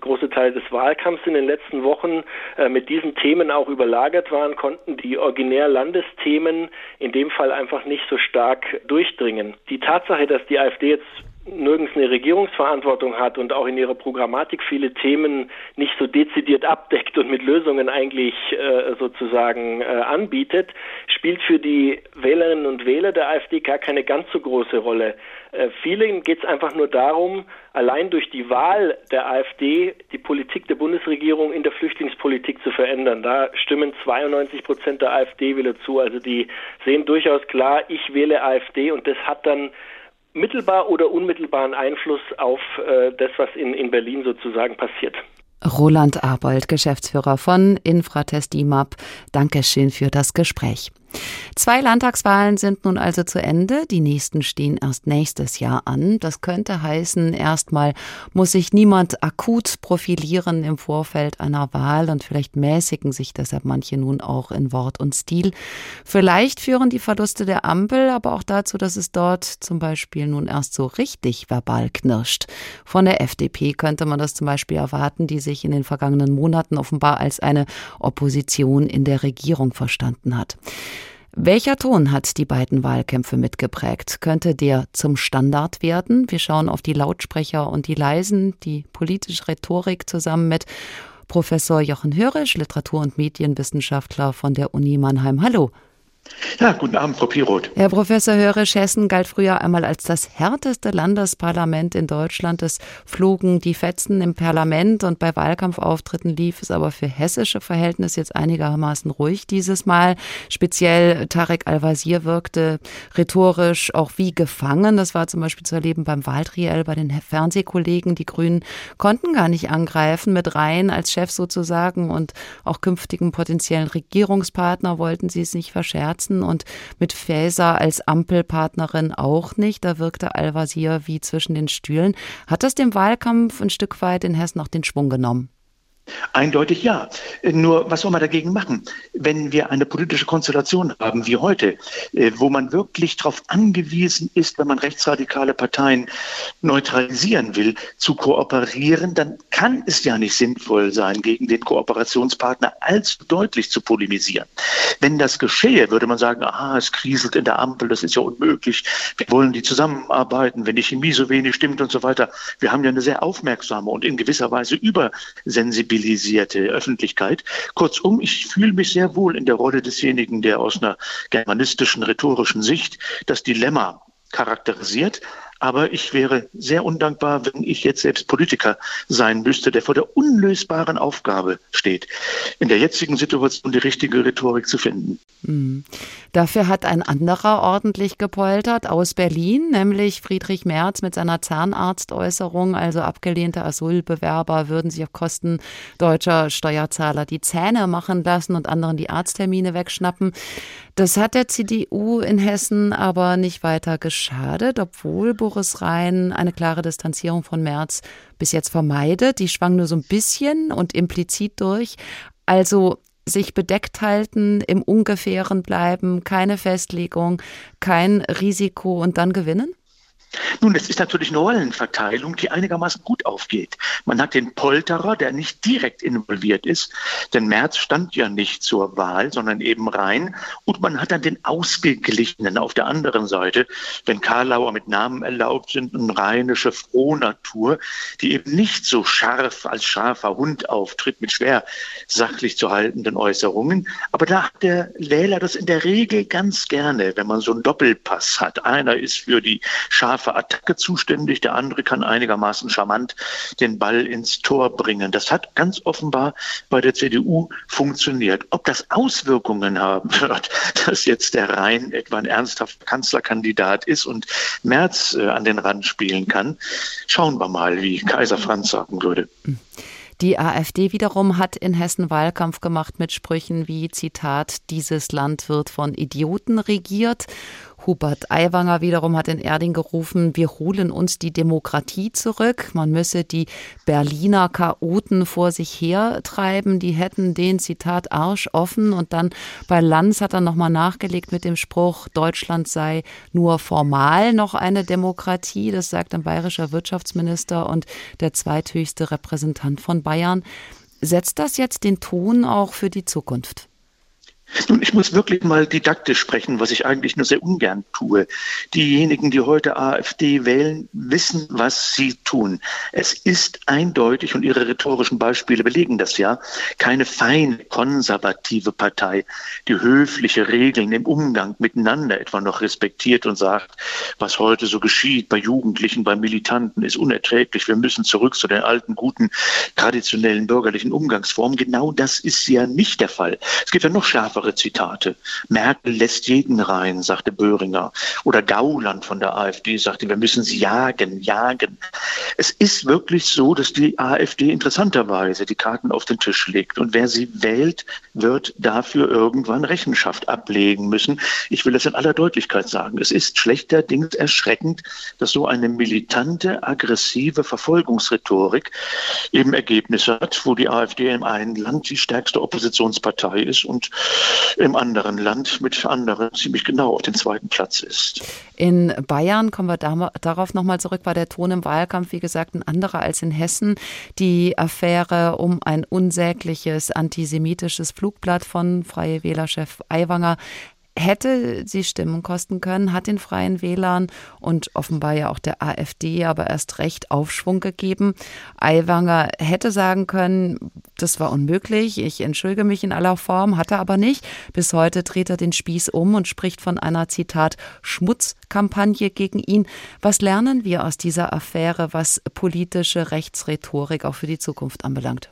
große Teile des Wahlkampfs in den letzten Wochen äh, mit diesen Themen auch überlagert waren, konnten die originär Landesthemen in dem Fall einfach nicht so stark durchdringen. Die Tatsache, dass die AfD jetzt nirgends eine Regierungsverantwortung hat und auch in ihrer Programmatik viele Themen nicht so dezidiert abdeckt und mit Lösungen eigentlich äh, sozusagen äh, anbietet, spielt für die Wählerinnen und Wähler der AfD gar keine ganz so große Rolle. Äh, vielen geht es einfach nur darum, allein durch die Wahl der AfD die Politik der Bundesregierung in der Flüchtlingspolitik zu verändern. Da stimmen 92 Prozent der AfD-Wähler zu. Also die sehen durchaus klar, ich wähle AfD und das hat dann mittelbar oder unmittelbaren Einfluss auf äh, das, was in, in Berlin sozusagen passiert. Roland Arbold, Geschäftsführer von Infratest IMAP. Dankeschön für das Gespräch. Zwei Landtagswahlen sind nun also zu Ende. Die nächsten stehen erst nächstes Jahr an. Das könnte heißen, erstmal muss sich niemand akut profilieren im Vorfeld einer Wahl und vielleicht mäßigen sich deshalb manche nun auch in Wort und Stil. Vielleicht führen die Verluste der Ampel aber auch dazu, dass es dort zum Beispiel nun erst so richtig verbal knirscht. Von der FDP könnte man das zum Beispiel erwarten, die sich in den vergangenen Monaten offenbar als eine Opposition in der Regierung verstanden hat. Welcher Ton hat die beiden Wahlkämpfe mitgeprägt? Könnte der zum Standard werden? Wir schauen auf die Lautsprecher und die Leisen, die politische Rhetorik zusammen mit Professor Jochen Hörisch, Literatur- und Medienwissenschaftler von der Uni Mannheim. Hallo. Ja, guten Abend, Frau Piroth. Herr Professor Hörisch, Hessen galt früher einmal als das härteste Landesparlament in Deutschland. Es flogen die Fetzen im Parlament und bei Wahlkampfauftritten lief es aber für hessische Verhältnisse jetzt einigermaßen ruhig dieses Mal. Speziell Tarek Al-Wazir wirkte rhetorisch auch wie gefangen. Das war zum Beispiel zu erleben beim Wahltriell bei den Fernsehkollegen. Die Grünen konnten gar nicht angreifen mit Rhein als Chef sozusagen und auch künftigen potenziellen Regierungspartner wollten sie es nicht verscherzen. Merzen und mit Faeser als Ampelpartnerin auch nicht. Da wirkte Al-Wazir wie zwischen den Stühlen. Hat das dem Wahlkampf ein Stück weit in Hessen auch den Schwung genommen? Eindeutig ja. Nur was soll man dagegen machen, wenn wir eine politische Konstellation haben wie heute, äh, wo man wirklich darauf angewiesen ist, wenn man rechtsradikale Parteien neutralisieren will, zu kooperieren, dann kann es ja nicht sinnvoll sein, gegen den Kooperationspartner allzu deutlich zu polemisieren. Wenn das geschehe, würde man sagen, aha, es kriselt in der Ampel, das ist ja unmöglich. Wir wollen die zusammenarbeiten, wenn die Chemie so wenig stimmt und so weiter. Wir haben ja eine sehr aufmerksame und in gewisser Weise übersensibilisierte sensibilisierte Öffentlichkeit. Kurzum, ich fühle mich sehr wohl in der Rolle desjenigen, der aus einer germanistischen, rhetorischen Sicht das Dilemma charakterisiert, aber ich wäre sehr undankbar, wenn ich jetzt selbst Politiker sein müsste, der vor der unlösbaren Aufgabe steht, in der jetzigen Situation die richtige Rhetorik zu finden. Mhm. Dafür hat ein anderer ordentlich gepoltert aus Berlin, nämlich Friedrich Merz mit seiner Zahnarztäußerung, also abgelehnte Asylbewerber würden sich auf Kosten deutscher Steuerzahler die Zähne machen lassen und anderen die Arzttermine wegschnappen. Das hat der CDU in Hessen aber nicht weiter geschadet, obwohl Boris Rhein eine klare Distanzierung von Merz bis jetzt vermeidet. Die schwang nur so ein bisschen und implizit durch. Also sich bedeckt halten, im Ungefähren bleiben, keine Festlegung, kein Risiko und dann gewinnen? Nun, es ist natürlich eine Rollenverteilung, die einigermaßen gut aufgeht. Man hat den Polterer, der nicht direkt involviert ist, denn Merz stand ja nicht zur Wahl, sondern eben rein. Und man hat dann den Ausgeglichenen auf der anderen Seite, wenn Karlauer mit Namen erlaubt sind, eine rheinische Frohnatur, die eben nicht so scharf als scharfer Hund auftritt mit schwer sachlich zu haltenden Äußerungen. Aber da hat der Wähler das in der Regel ganz gerne, wenn man so einen Doppelpass hat. Einer ist für die scharfe für Attacke zuständig, der andere kann einigermaßen charmant den Ball ins Tor bringen. Das hat ganz offenbar bei der CDU funktioniert. Ob das Auswirkungen haben wird, dass jetzt der Rhein etwa ein ernsthafter Kanzlerkandidat ist und Merz äh, an den Rand spielen kann, schauen wir mal, wie Kaiser Franz sagen würde. Die AfD wiederum hat in Hessen Wahlkampf gemacht mit Sprüchen wie Zitat, dieses Land wird von Idioten regiert Hubert Aiwanger wiederum hat in Erding gerufen, wir holen uns die Demokratie zurück. Man müsse die Berliner Chaoten vor sich hertreiben. Die hätten den, Zitat, Arsch offen. Und dann bei Lanz hat er nochmal nachgelegt mit dem Spruch, Deutschland sei nur formal noch eine Demokratie. Das sagt ein bayerischer Wirtschaftsminister und der zweithöchste Repräsentant von Bayern. Setzt das jetzt den Ton auch für die Zukunft? Nun, ich muss wirklich mal didaktisch sprechen, was ich eigentlich nur sehr ungern tue. Diejenigen, die heute AfD wählen, wissen, was sie tun. Es ist eindeutig, und Ihre rhetorischen Beispiele belegen das ja, keine feine konservative Partei, die höfliche Regeln im Umgang miteinander etwa noch respektiert und sagt, was heute so geschieht bei Jugendlichen, bei Militanten, ist unerträglich. Wir müssen zurück zu den alten, guten, traditionellen bürgerlichen Umgangsformen. Genau das ist ja nicht der Fall. Es gibt ja noch schärfer schärfere Zitate. Merkel lässt jeden rein, sagte Böhringer. Oder Gauland von der AfD sagte, wir müssen sie jagen, jagen. Es ist wirklich so, dass die AfD interessanterweise die Karten auf den Tisch legt. Und wer sie wählt, wird dafür irgendwann Rechenschaft ablegen müssen. Ich will das in aller Deutlichkeit sagen. Es ist schlechterdings erschreckend, dass so eine militante, aggressive Verfolgungsrhetorik eben Ergebnisse hat, wo die AfD im einen Land die stärkste Oppositionspartei ist und im anderen Land mit anderen ziemlich genau auf den zweiten Platz ist. In Bayern, kommen wir da, darauf nochmal zurück, war der Ton im Wahlkampf, wie gesagt, ein anderer als in Hessen. Die Affäre um ein unsägliches antisemitisches Flugblatt von Freie Wählerchef Aiwanger hätte sie Stimmen kosten können, hat den Freien Wählern und offenbar ja auch der AfD aber erst recht Aufschwung gegeben. Aiwanger hätte sagen können, das war unmöglich, ich entschuldige mich in aller Form, hat er aber nicht. Bis heute dreht er den Spieß um und spricht von einer, Zitat, Schmutzkampagne gegen ihn. Was lernen wir aus dieser Affäre, was politische Rechtsrhetorik auch für die Zukunft anbelangt?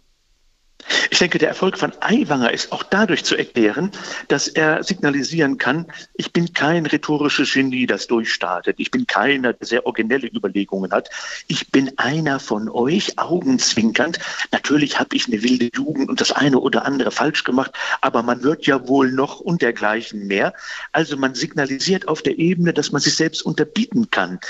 Ich denke, der Erfolg von Aiwanger ist auch dadurch zu erklären, dass er signalisieren kann, ich bin kein rhetorisches Genie, das durchstartet. Ich bin keiner, der sehr originelle Überlegungen hat. Ich bin einer von euch, augenzwinkernd. Natürlich habe ich eine wilde Jugend und das eine oder andere falsch gemacht, aber man wird ja wohl noch und dergleichen mehr. Also man signalisiert auf der Ebene, dass man sich selbst unterbieten kann.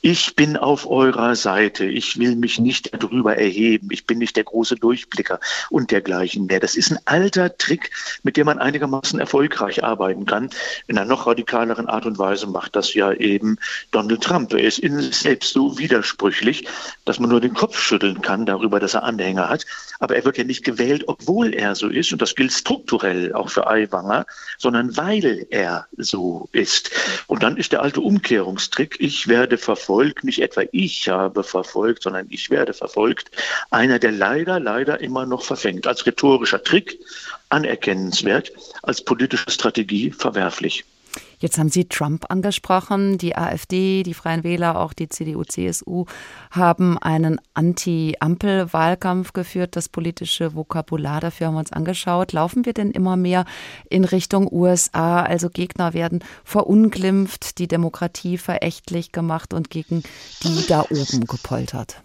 Ich bin auf eurer Seite. Ich will mich nicht darüber erheben. Ich bin nicht der große Durchblicker. Und und dergleichen mehr. Das ist ein alter Trick, mit dem man einigermaßen erfolgreich arbeiten kann. In einer noch radikaleren Art und Weise macht das ja eben Donald Trump. Er ist in sich selbst so widersprüchlich, dass man nur den Kopf schütteln kann darüber, dass er Anhänger hat. Aber er wird ja nicht gewählt, obwohl er so ist. Und das gilt strukturell auch für Aiwanger, sondern weil er so ist. Und dann ist der alte Umkehrungstrick, ich werde verfolgt, nicht etwa ich habe verfolgt, sondern ich werde verfolgt, einer, der leider, leider immer noch verfängt anfängt, als rhetorischer Trick anerkennenswert, als politische Strategie verwerflich. Jetzt haben Sie Trump angesprochen. Die AfD, die Freien Wähler, auch die CDU, CSU haben einen Anti-Ampel-Wahlkampf geführt. Das politische Vokabular dafür haben wir uns angeschaut. Laufen wir denn immer mehr in Richtung USA? Also Gegner werden verunglimpft, die Demokratie verächtlich gemacht und gegen die da oben gepoltert.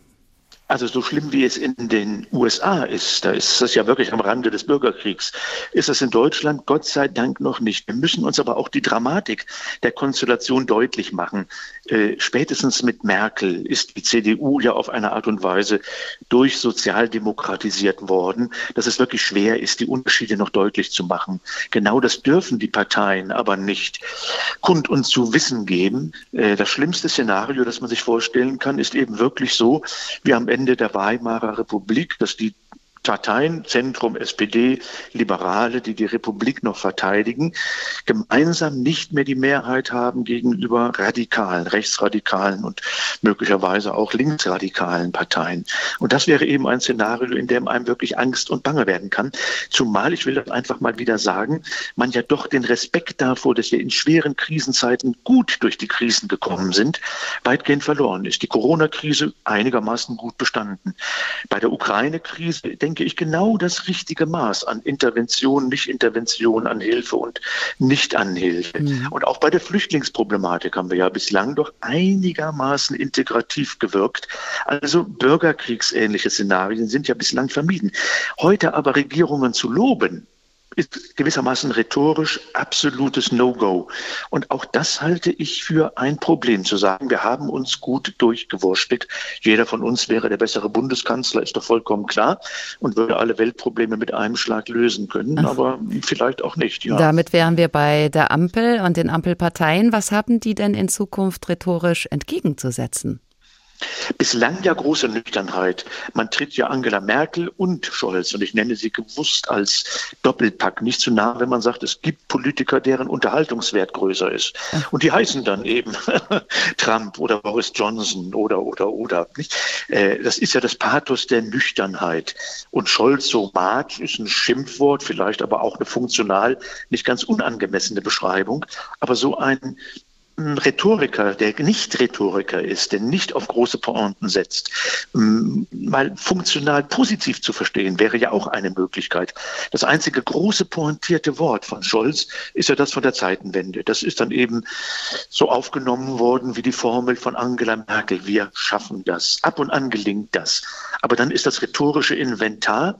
Also so schlimm wie es in den USA ist, da ist das ja wirklich am Rande des Bürgerkriegs, ist das in Deutschland Gott sei Dank noch nicht. Wir müssen uns aber auch die Dramatik der Konstellation deutlich machen. Äh, spätestens mit Merkel ist die CDU ja auf eine Art und Weise durchsozialdemokratisiert worden, dass es wirklich schwer ist, die Unterschiede noch deutlich zu machen. Genau das dürfen die Parteien aber nicht kund und zu wissen geben. Äh, das schlimmste Szenario, das man sich vorstellen kann, ist eben wirklich so, wie am Ende der Weimarer Republik, dass die Parteien, Zentrum, SPD, Liberale, die die Republik noch verteidigen, gemeinsam nicht mehr die Mehrheit haben gegenüber radikalen, rechtsradikalen und möglicherweise auch linksradikalen Parteien. Und das wäre eben ein Szenario, in dem einem wirklich Angst und Bange werden kann. Zumal, ich will das einfach mal wieder sagen, man ja doch den Respekt davor, dass wir in schweren Krisenzeiten gut durch die Krisen gekommen sind, weitgehend verloren ist. Die Corona-Krise einigermaßen gut bestanden. Bei der Ukraine-Krise, denke denke ich, genau das richtige Maß an Intervention, Nicht-Intervention, an Hilfe und nicht an Hilfe. Mhm. Und auch bei der Flüchtlingsproblematik haben wir ja bislang doch einigermaßen integrativ gewirkt. Also bürgerkriegsähnliche Szenarien sind ja bislang vermieden. Heute aber Regierungen zu loben, ist gewissermaßen rhetorisch absolutes No-Go. Und auch das halte ich für ein Problem, zu sagen, wir haben uns gut durchgewurschtelt. Jeder von uns wäre der bessere Bundeskanzler, ist doch vollkommen klar, und würde alle Weltprobleme mit einem Schlag lösen können, Ach. aber vielleicht auch nicht. Ja. Damit wären wir bei der Ampel und den Ampelparteien. Was haben die denn in Zukunft rhetorisch entgegenzusetzen? Bislang ja große Nüchternheit. Man tritt ja Angela Merkel und Scholz, und ich nenne sie gewusst als Doppelpack, nicht zu nah, wenn man sagt, es gibt Politiker, deren Unterhaltungswert größer ist. Und die heißen dann eben Trump oder Boris Johnson oder, oder, oder. Nicht? Äh, das ist ja das Pathos der Nüchternheit. Und Scholz so mag ist ein Schimpfwort, vielleicht aber auch eine funktional nicht ganz unangemessene Beschreibung. Aber so ein Rhetoriker, der nicht Rhetoriker ist, der nicht auf große Pointen setzt, mal funktional positiv zu verstehen, wäre ja auch eine Möglichkeit. Das einzige große pointierte Wort von Scholz ist ja das von der Zeitenwende. Das ist dann eben so aufgenommen worden wie die Formel von Angela Merkel. Wir schaffen das. Ab und an gelingt das. Aber dann ist das rhetorische Inventar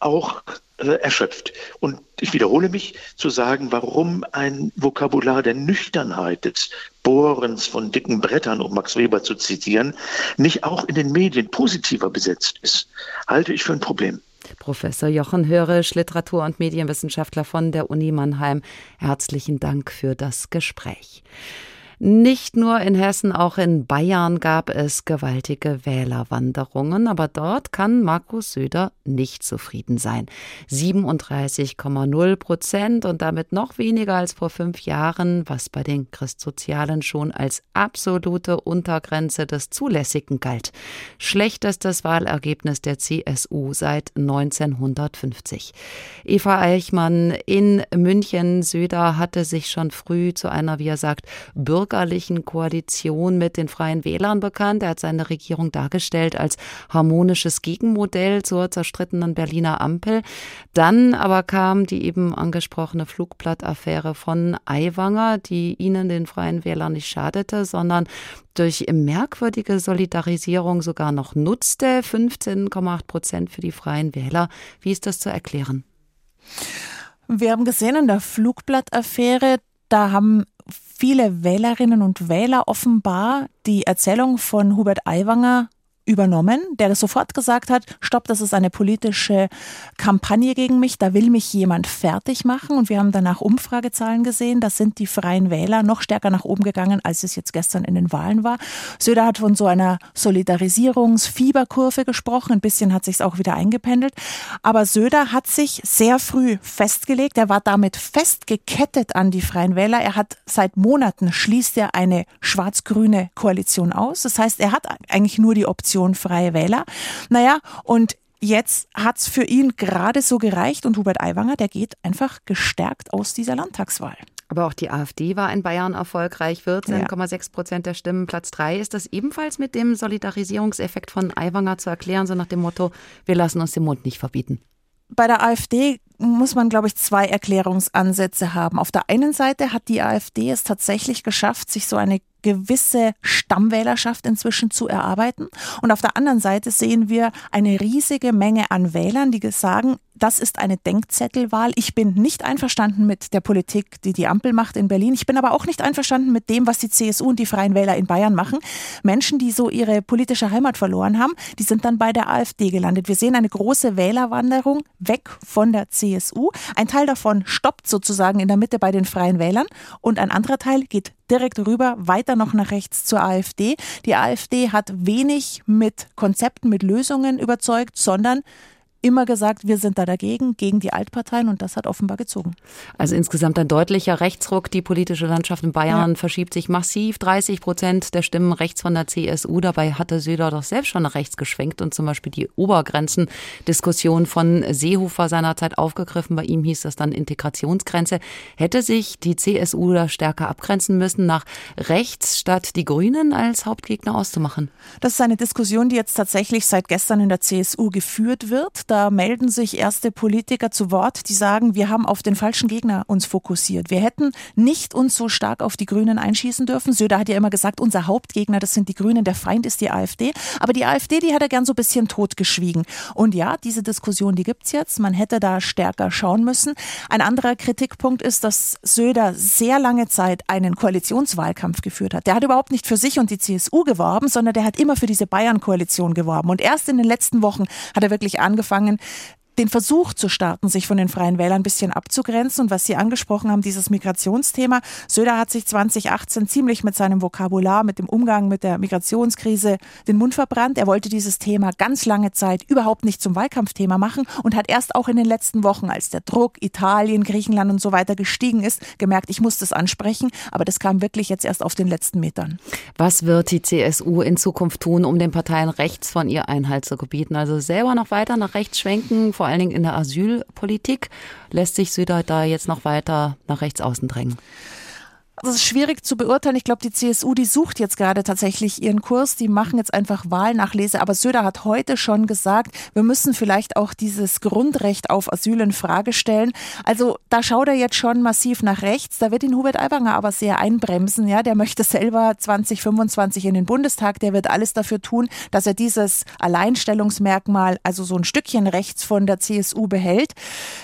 auch erschöpft. Und ich wiederhole mich zu sagen, warum ein Vokabular der Nüchternheit, des Bohrens von dicken Brettern, um Max Weber zu zitieren, nicht auch in den Medien positiver besetzt ist, halte ich für ein Problem. Professor Jochen Hörisch, Literatur- und Medienwissenschaftler von der Uni Mannheim, herzlichen Dank für das Gespräch. Nicht nur in Hessen, auch in Bayern gab es gewaltige Wählerwanderungen, aber dort kann Markus Söder nicht zufrieden sein. 37,0 Prozent und damit noch weniger als vor fünf Jahren, was bei den Christsozialen schon als absolute Untergrenze des Zulässigen galt. Schlechtestes Wahlergebnis der CSU seit 1950. Eva Eichmann in München. Söder hatte sich schon früh zu einer, wie er sagt, Bürger bürgerlichen Koalition mit den Freien Wählern bekannt. Er hat seine Regierung dargestellt als harmonisches Gegenmodell zur zerstrittenen Berliner Ampel. Dann aber kam die eben angesprochene Flugblattaffäre von Aiwanger, die ihnen, den Freien Wählern, nicht schadete, sondern durch merkwürdige Solidarisierung sogar noch nutzte. 15,8 Prozent für die Freien Wähler. Wie ist das zu erklären? Wir haben gesehen in der Flugblattaffäre, da haben viele Wählerinnen und Wähler offenbar die Erzählung von Hubert Aiwanger übernommen, der sofort gesagt hat, stopp, das ist eine politische Kampagne gegen mich, da will mich jemand fertig machen. Und wir haben danach Umfragezahlen gesehen, da sind die freien Wähler noch stärker nach oben gegangen, als es jetzt gestern in den Wahlen war. Söder hat von so einer Solidarisierungsfieberkurve gesprochen, ein bisschen hat sich auch wieder eingependelt. Aber Söder hat sich sehr früh festgelegt, er war damit festgekettet an die freien Wähler. Er hat seit Monaten schließt er eine schwarz-grüne Koalition aus. Das heißt, er hat eigentlich nur die Option, Fraktion Freie Wähler. Naja, und Jetzt hat es für ihn gerade so gereicht und Hubert Aiwanger, der geht einfach gestärkt aus dieser Landtagswahl. Aber auch die AfD war in Bayern erfolgreich, 14,6 Prozent der Stimmen, Platz 3. Ist das ebenfalls mit dem Solidarisierungseffekt von Aiwanger zu erklären, so nach dem Motto, wir lassen uns den Mund nicht verbieten? Bei der AfD muss man, glaube ich, zwei Erklärungsansätze haben. Auf der einen Seite hat die AfD es tatsächlich geschafft, sich so eine gewisse Stammwählerschaft inzwischen zu erarbeiten. Und auf der anderen Seite sehen wir eine riesige Menge an Wählern, die sagen, das ist eine Denkzettelwahl. Ich bin nicht einverstanden mit der Politik, die die Ampel macht in Berlin. Ich bin aber auch nicht einverstanden mit dem, was die CSU und die Freien Wähler in Bayern machen. Menschen, die so ihre politische Heimat verloren haben, die sind dann bei der AfD gelandet. Wir sehen eine große Wählerwanderung weg von der CSU. Ein Teil davon stoppt sozusagen in der Mitte bei den Freien Wählern und ein anderer Teil geht direkt rüber, weiter noch nach rechts zur AfD. Die AfD hat wenig mit Konzepten, mit Lösungen überzeugt, sondern immer gesagt, wir sind da dagegen, gegen die Altparteien und das hat offenbar gezogen. Also insgesamt ein deutlicher Rechtsruck. Die politische Landschaft in Bayern ja. verschiebt sich massiv. 30 Prozent der Stimmen rechts von der CSU. Dabei hatte Söder doch selbst schon nach rechts geschwenkt und zum Beispiel die Obergrenzendiskussion von Seehofer seinerzeit aufgegriffen. Bei ihm hieß das dann Integrationsgrenze. Hätte sich die CSU da stärker abgrenzen müssen nach rechts, statt die Grünen als Hauptgegner auszumachen? Das ist eine Diskussion, die jetzt tatsächlich seit gestern in der CSU geführt wird. Da melden sich erste Politiker zu Wort, die sagen, wir haben auf den falschen Gegner uns fokussiert. Wir hätten nicht uns so stark auf die Grünen einschießen dürfen. Söder hat ja immer gesagt, unser Hauptgegner, das sind die Grünen, der Feind ist die AfD. Aber die AfD, die hat er gern so ein bisschen totgeschwiegen. Und ja, diese Diskussion, die gibt's jetzt. Man hätte da stärker schauen müssen. Ein anderer Kritikpunkt ist, dass Söder sehr lange Zeit einen Koalitionswahlkampf geführt hat. Der hat überhaupt nicht für sich und die CSU geworben, sondern der hat immer für diese Bayern-Koalition geworben. Und erst in den letzten Wochen hat er wirklich angefangen, angefangen, den Versuch zu starten, sich von den Freien Wählern ein bisschen abzugrenzen. Und was Sie angesprochen haben, dieses Migrationsthema. Söder hat sich 2018 ziemlich mit seinem Vokabular, mit dem Umgang mit der Migrationskrise den Mund verbrannt. Er wollte dieses Thema ganz lange Zeit überhaupt nicht zum Wahlkampfthema machen und hat erst auch in den letzten Wochen, als der Druck Italien, Griechenland und so weiter gestiegen ist, gemerkt, ich muss das ansprechen. Aber das kam wirklich jetzt erst auf den letzten Metern. Was wird die CSU in Zukunft tun, um den Parteien rechts von ihr Einhalt zu gebieten? Also selber noch weiter nach rechts schwenken, vor allen Dingen in der Asylpolitik. Lässt sich Söder da jetzt noch weiter nach rechts außen drängen? Das ist schwierig zu beurteilen. Ich glaube, die CSU, die sucht jetzt gerade tatsächlich ihren Kurs. Die machen jetzt einfach Wahlnachlese. Aber Söder hat heute schon gesagt, wir müssen vielleicht auch dieses Grundrecht auf Asyl in Frage stellen. Also da schaut er jetzt schon massiv nach rechts. Da wird ihn Hubert Aiwanger aber sehr einbremsen. Ja, der möchte selber 2025 in den Bundestag. Der wird alles dafür tun, dass er dieses Alleinstellungsmerkmal, also so ein Stückchen rechts von der CSU behält.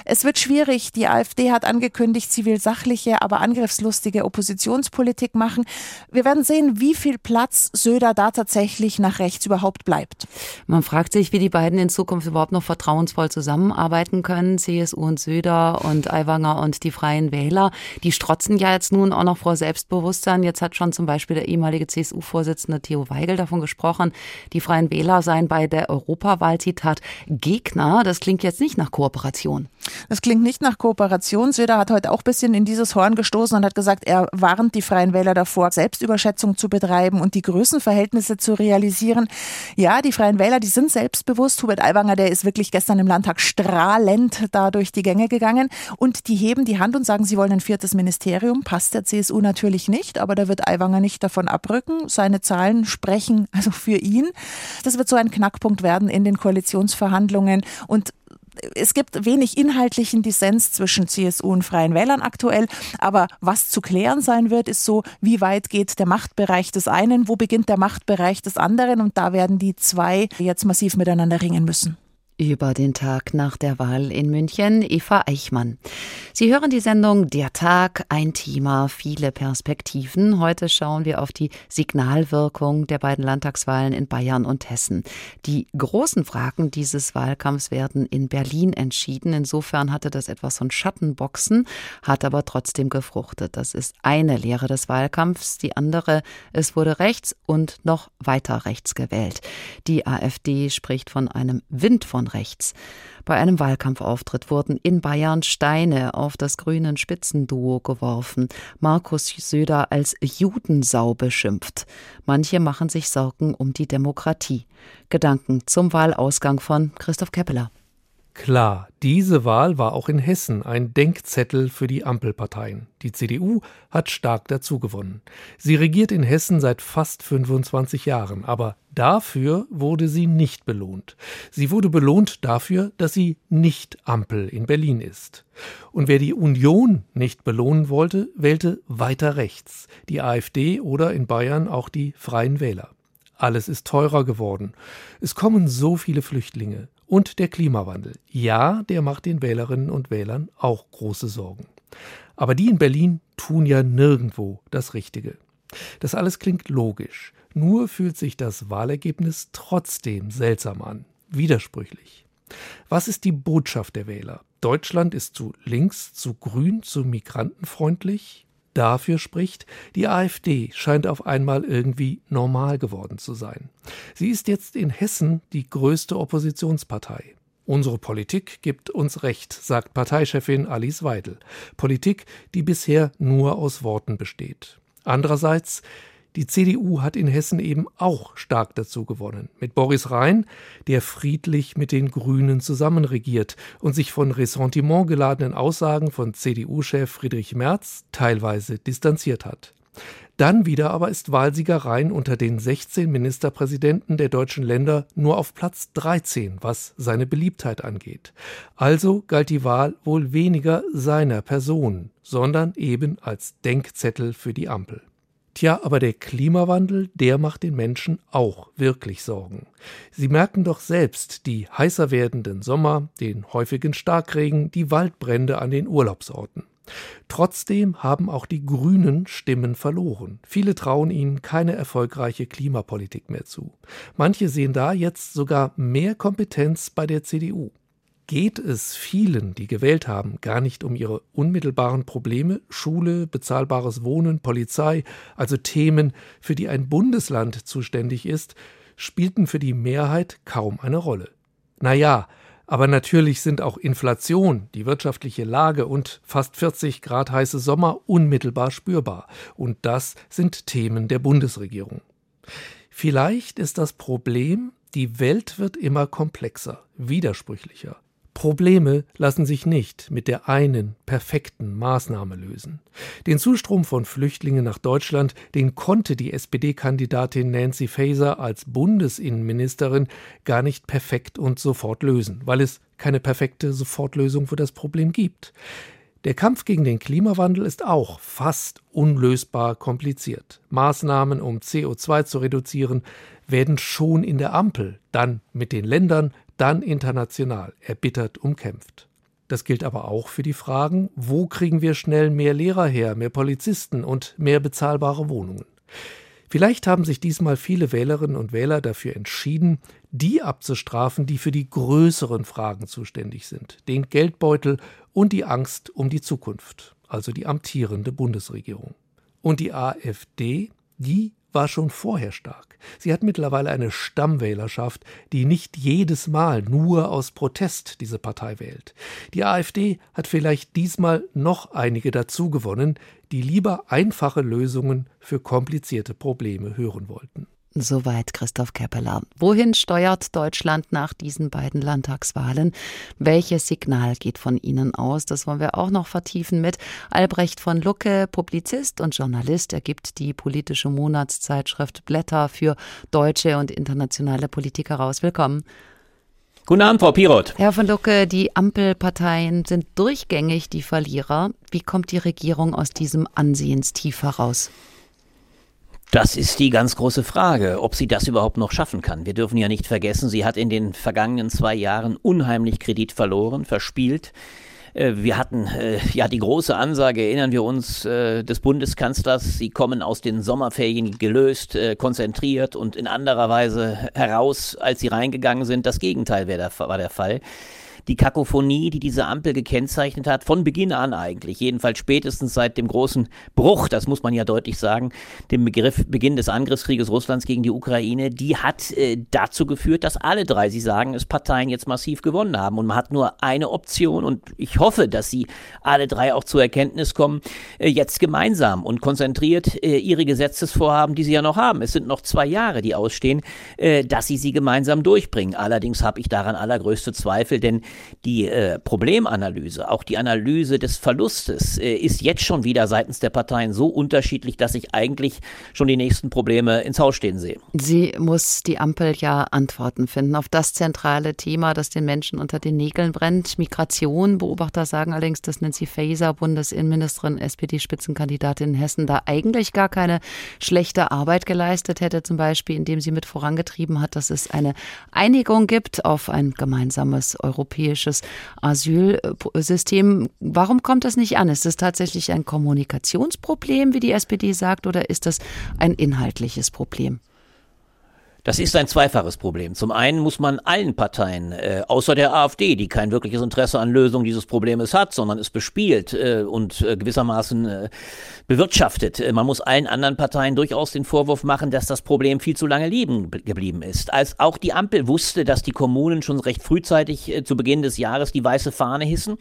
Es wird schwierig. Die AfD hat angekündigt, sie will sachliche, aber angriffslustige Opposition Oppositionspolitik machen. Wir werden sehen, wie viel Platz Söder da tatsächlich nach rechts überhaupt bleibt. Man fragt sich, wie die beiden in Zukunft überhaupt noch vertrauensvoll zusammenarbeiten können. CSU und Söder und Aiwanger und die Freien Wähler. Die strotzen ja jetzt nun auch noch vor Selbstbewusstsein. Jetzt hat schon zum Beispiel der ehemalige CSU-Vorsitzende Theo Weigel davon gesprochen, die Freien Wähler seien bei der Europawahl, Zitat, Gegner. Das klingt jetzt nicht nach Kooperation. Das klingt nicht nach Kooperation. Söder hat heute auch ein bisschen in dieses Horn gestoßen und hat gesagt, er warnt die Freien Wähler davor, Selbstüberschätzung zu betreiben und die Größenverhältnisse zu realisieren. Ja, die Freien Wähler, die sind selbstbewusst. Hubert Aiwanger, der ist wirklich gestern im Landtag strahlend da durch die Gänge gegangen und die heben die Hand und sagen, sie wollen ein viertes Ministerium. Passt der CSU natürlich nicht, aber da wird Aiwanger nicht davon abrücken. Seine Zahlen sprechen also für ihn. Das wird so ein Knackpunkt werden in den Koalitionsverhandlungen und es gibt wenig inhaltlichen Dissens zwischen CSU und Freien Wählern aktuell. Aber was zu klären sein wird, ist so, wie weit geht der Machtbereich des einen, wo beginnt der Machtbereich des anderen. Und da werden die zwei jetzt massiv miteinander ringen müssen über den Tag nach der Wahl in München, Eva Eichmann. Sie hören die Sendung Der Tag, ein Thema, viele Perspektiven. Heute schauen wir auf die Signalwirkung der beiden Landtagswahlen in Bayern und Hessen. Die großen Fragen dieses Wahlkampfs werden in Berlin entschieden. Insofern hatte das etwas von Schattenboxen, hat aber trotzdem gefruchtet. Das ist eine Lehre des Wahlkampfs. Die andere, es wurde rechts und noch weiter rechts gewählt. Die AfD spricht von einem Wind von rechts. Bei einem Wahlkampfauftritt wurden in Bayern Steine auf das grünen Spitzenduo geworfen. Markus Söder als Judensau beschimpft. Manche machen sich Sorgen um die Demokratie. Gedanken zum Wahlausgang von Christoph Keppeler. Klar, diese Wahl war auch in Hessen ein Denkzettel für die Ampelparteien. Die CDU hat stark dazugewonnen. Sie regiert in Hessen seit fast 25 Jahren, aber dafür wurde sie nicht belohnt. Sie wurde belohnt dafür, dass sie nicht Ampel in Berlin ist. Und wer die Union nicht belohnen wollte, wählte weiter rechts, die AfD oder in Bayern auch die Freien Wähler. Alles ist teurer geworden. Es kommen so viele Flüchtlinge. Und der Klimawandel. Ja, der macht den Wählerinnen und Wählern auch große Sorgen. Aber die in Berlin tun ja nirgendwo das Richtige. Das alles klingt logisch. Nur fühlt sich das Wahlergebnis trotzdem seltsam an, widersprüchlich. Was ist die Botschaft der Wähler? Deutschland ist zu links, zu grün, zu migrantenfreundlich? Dafür spricht, die AfD scheint auf einmal irgendwie normal geworden zu sein. Sie ist jetzt in Hessen die größte Oppositionspartei. Unsere Politik gibt uns Recht, sagt Parteichefin Alice Weidel. Politik, die bisher nur aus Worten besteht. Andererseits die CDU hat in Hessen eben auch stark dazu gewonnen. Mit Boris Rhein, der friedlich mit den Grünen zusammenregiert und sich von Ressentiment geladenen Aussagen von CDU-Chef Friedrich Merz teilweise distanziert hat. Dann wieder aber ist Wahlsieger Rhein unter den 16 Ministerpräsidenten der deutschen Länder nur auf Platz 13, was seine Beliebtheit angeht. Also galt die Wahl wohl weniger seiner Person, sondern eben als Denkzettel für die Ampel. Tja, aber der Klimawandel, der macht den Menschen auch wirklich Sorgen. Sie merken doch selbst die heißer werdenden Sommer, den häufigen Starkregen, die Waldbrände an den Urlaubsorten. Trotzdem haben auch die Grünen Stimmen verloren. Viele trauen ihnen keine erfolgreiche Klimapolitik mehr zu. Manche sehen da jetzt sogar mehr Kompetenz bei der CDU geht es vielen, die gewählt haben, gar nicht um ihre unmittelbaren Probleme, Schule, bezahlbares Wohnen, Polizei, also Themen, für die ein Bundesland zuständig ist, spielten für die Mehrheit kaum eine Rolle. Naja, aber natürlich sind auch Inflation, die wirtschaftliche Lage und fast 40 Grad heiße Sommer unmittelbar spürbar. Und das sind Themen der Bundesregierung. Vielleicht ist das Problem, die Welt wird immer komplexer, widersprüchlicher. Probleme lassen sich nicht mit der einen perfekten Maßnahme lösen. Den Zustrom von Flüchtlingen nach Deutschland, den konnte die SPD-Kandidatin Nancy Faeser als Bundesinnenministerin gar nicht perfekt und sofort lösen, weil es keine perfekte Sofortlösung für das Problem gibt. Der Kampf gegen den Klimawandel ist auch fast unlösbar kompliziert. Maßnahmen, um CO2 zu reduzieren, werden schon in der Ampel, dann mit den Ländern, dann international erbittert umkämpft. Das gilt aber auch für die Fragen, wo kriegen wir schnell mehr Lehrer her, mehr Polizisten und mehr bezahlbare Wohnungen. Vielleicht haben sich diesmal viele Wählerinnen und Wähler dafür entschieden, die abzustrafen, die für die größeren Fragen zuständig sind, den Geldbeutel und die Angst um die Zukunft, also die amtierende Bundesregierung. Und die AfD, die war schon vorher stark. Sie hat mittlerweile eine Stammwählerschaft, die nicht jedes Mal nur aus Protest diese Partei wählt. Die AfD hat vielleicht diesmal noch einige dazugewonnen, die lieber einfache Lösungen für komplizierte Probleme hören wollten. Soweit Christoph Keppeler. Wohin steuert Deutschland nach diesen beiden Landtagswahlen? Welches Signal geht von Ihnen aus? Das wollen wir auch noch vertiefen mit Albrecht von Lucke, Publizist und Journalist. Er gibt die politische Monatszeitschrift Blätter für deutsche und internationale Politik heraus. Willkommen. Guten Abend, Frau Piroth. Herr von Lucke, die Ampelparteien sind durchgängig die Verlierer. Wie kommt die Regierung aus diesem Ansehenstief heraus? Das ist die ganz große Frage, ob sie das überhaupt noch schaffen kann. Wir dürfen ja nicht vergessen, sie hat in den vergangenen zwei Jahren unheimlich Kredit verloren, verspielt. Äh, wir hatten äh, ja die große Ansage, erinnern wir uns, äh, des Bundeskanzlers, sie kommen aus den Sommerferien gelöst, konzentriert und in anderer Weise heraus, als sie reingegangen sind. Das Gegenteil war der Fall die Kakophonie, die diese Ampel gekennzeichnet hat, von Beginn an eigentlich, jedenfalls spätestens seit dem großen Bruch, das muss man ja deutlich sagen, dem Begriff Beginn des Angriffskrieges Russlands gegen die Ukraine, die hat äh, dazu geführt, dass alle drei, Sie sagen es, Parteien jetzt massiv gewonnen haben. Und man hat nur eine Option und ich hoffe, dass sie alle drei auch zur Erkenntnis kommen, äh, jetzt gemeinsam und konzentriert äh, ihre Gesetzesvorhaben, die sie ja noch haben, es sind noch zwei Jahre, die ausstehen, äh, dass sie sie gemeinsam durchbringen. Allerdings habe ich daran allergrößte Zweifel, denn die äh, Problemanalyse, auch die Analyse des Verlustes äh, ist jetzt schon wieder seitens der Parteien so unterschiedlich, dass ich eigentlich schon die nächsten Probleme ins Haus stehen sehe. Sie muss die Ampel ja Antworten finden auf das zentrale Thema, das den Menschen unter den Nägeln brennt. Migration. Beobachter sagen allerdings, dass Nancy Faeser, Bundesinnenministerin, SPD-Spitzenkandidatin in Hessen, da eigentlich gar keine schlechte Arbeit geleistet hätte, zum Beispiel, indem sie mit vorangetrieben hat, dass es eine Einigung gibt auf ein gemeinsames europäisches europäisches Asylsystem. Warum kommt das nicht an? Ist es tatsächlich ein Kommunikationsproblem, wie die SPD sagt, oder ist das ein inhaltliches Problem? Das ist ein zweifaches Problem. Zum einen muss man allen Parteien, äh, außer der AfD, die kein wirkliches Interesse an Lösung dieses Problems hat, sondern es bespielt äh, und äh, gewissermaßen äh, bewirtschaftet. Äh, man muss allen anderen Parteien durchaus den Vorwurf machen, dass das Problem viel zu lange liegen geblieben ist. Als auch die Ampel wusste, dass die Kommunen schon recht frühzeitig äh, zu Beginn des Jahres die weiße Fahne hissen.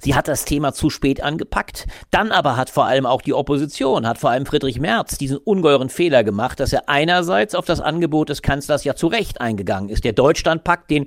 Sie hat das Thema zu spät angepackt. Dann aber hat vor allem auch die Opposition, hat vor allem Friedrich Merz diesen ungeheuren Fehler gemacht, dass er einerseits auf das Angebot des des Kanzlers ja zu Recht eingegangen ist. Der Deutschlandpakt, den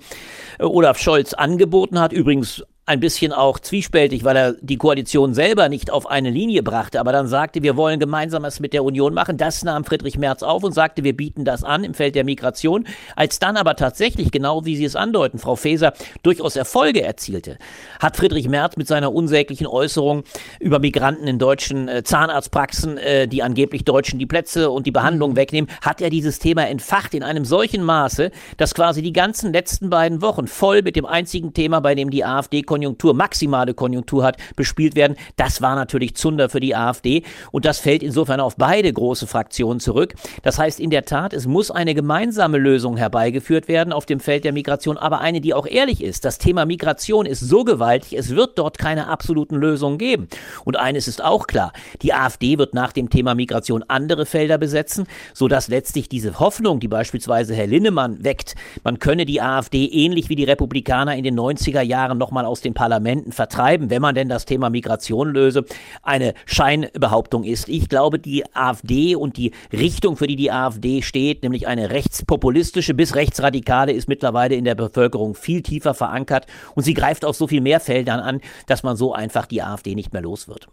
äh, Olaf Scholz angeboten hat, übrigens ein bisschen auch zwiespältig, weil er die Koalition selber nicht auf eine Linie brachte, aber dann sagte, wir wollen gemeinsam was mit der Union machen. Das nahm Friedrich Merz auf und sagte, wir bieten das an im Feld der Migration. Als dann aber tatsächlich, genau wie Sie es andeuten, Frau Faeser, durchaus Erfolge erzielte, hat Friedrich Merz mit seiner unsäglichen Äußerung über Migranten in deutschen äh, Zahnarztpraxen, äh, die angeblich Deutschen die Plätze und die Behandlung wegnehmen, hat er dieses Thema entfacht in einem solchen Maße, dass quasi die ganzen letzten beiden Wochen voll mit dem einzigen Thema, bei dem die AfD Konjunktur, maximale Konjunktur hat, bespielt werden. Das war natürlich Zunder für die AfD und das fällt insofern auf beide große Fraktionen zurück. Das heißt in der Tat, es muss eine gemeinsame Lösung herbeigeführt werden auf dem Feld der Migration, aber eine, die auch ehrlich ist. Das Thema Migration ist so gewaltig, es wird dort keine absoluten Lösungen geben. Und eines ist auch klar, die AfD wird nach dem Thema Migration andere Felder besetzen, sodass letztlich diese Hoffnung, die beispielsweise Herr Linnemann weckt, man könne die AfD ähnlich wie die Republikaner in den 90er Jahren nochmal aus dem den Parlamenten vertreiben, wenn man denn das Thema Migration löse, eine Scheinbehauptung ist. Ich glaube, die AfD und die Richtung, für die die AfD steht, nämlich eine rechtspopulistische bis rechtsradikale, ist mittlerweile in der Bevölkerung viel tiefer verankert und sie greift auf so viel mehr Feldern an, dass man so einfach die AfD nicht mehr los wird.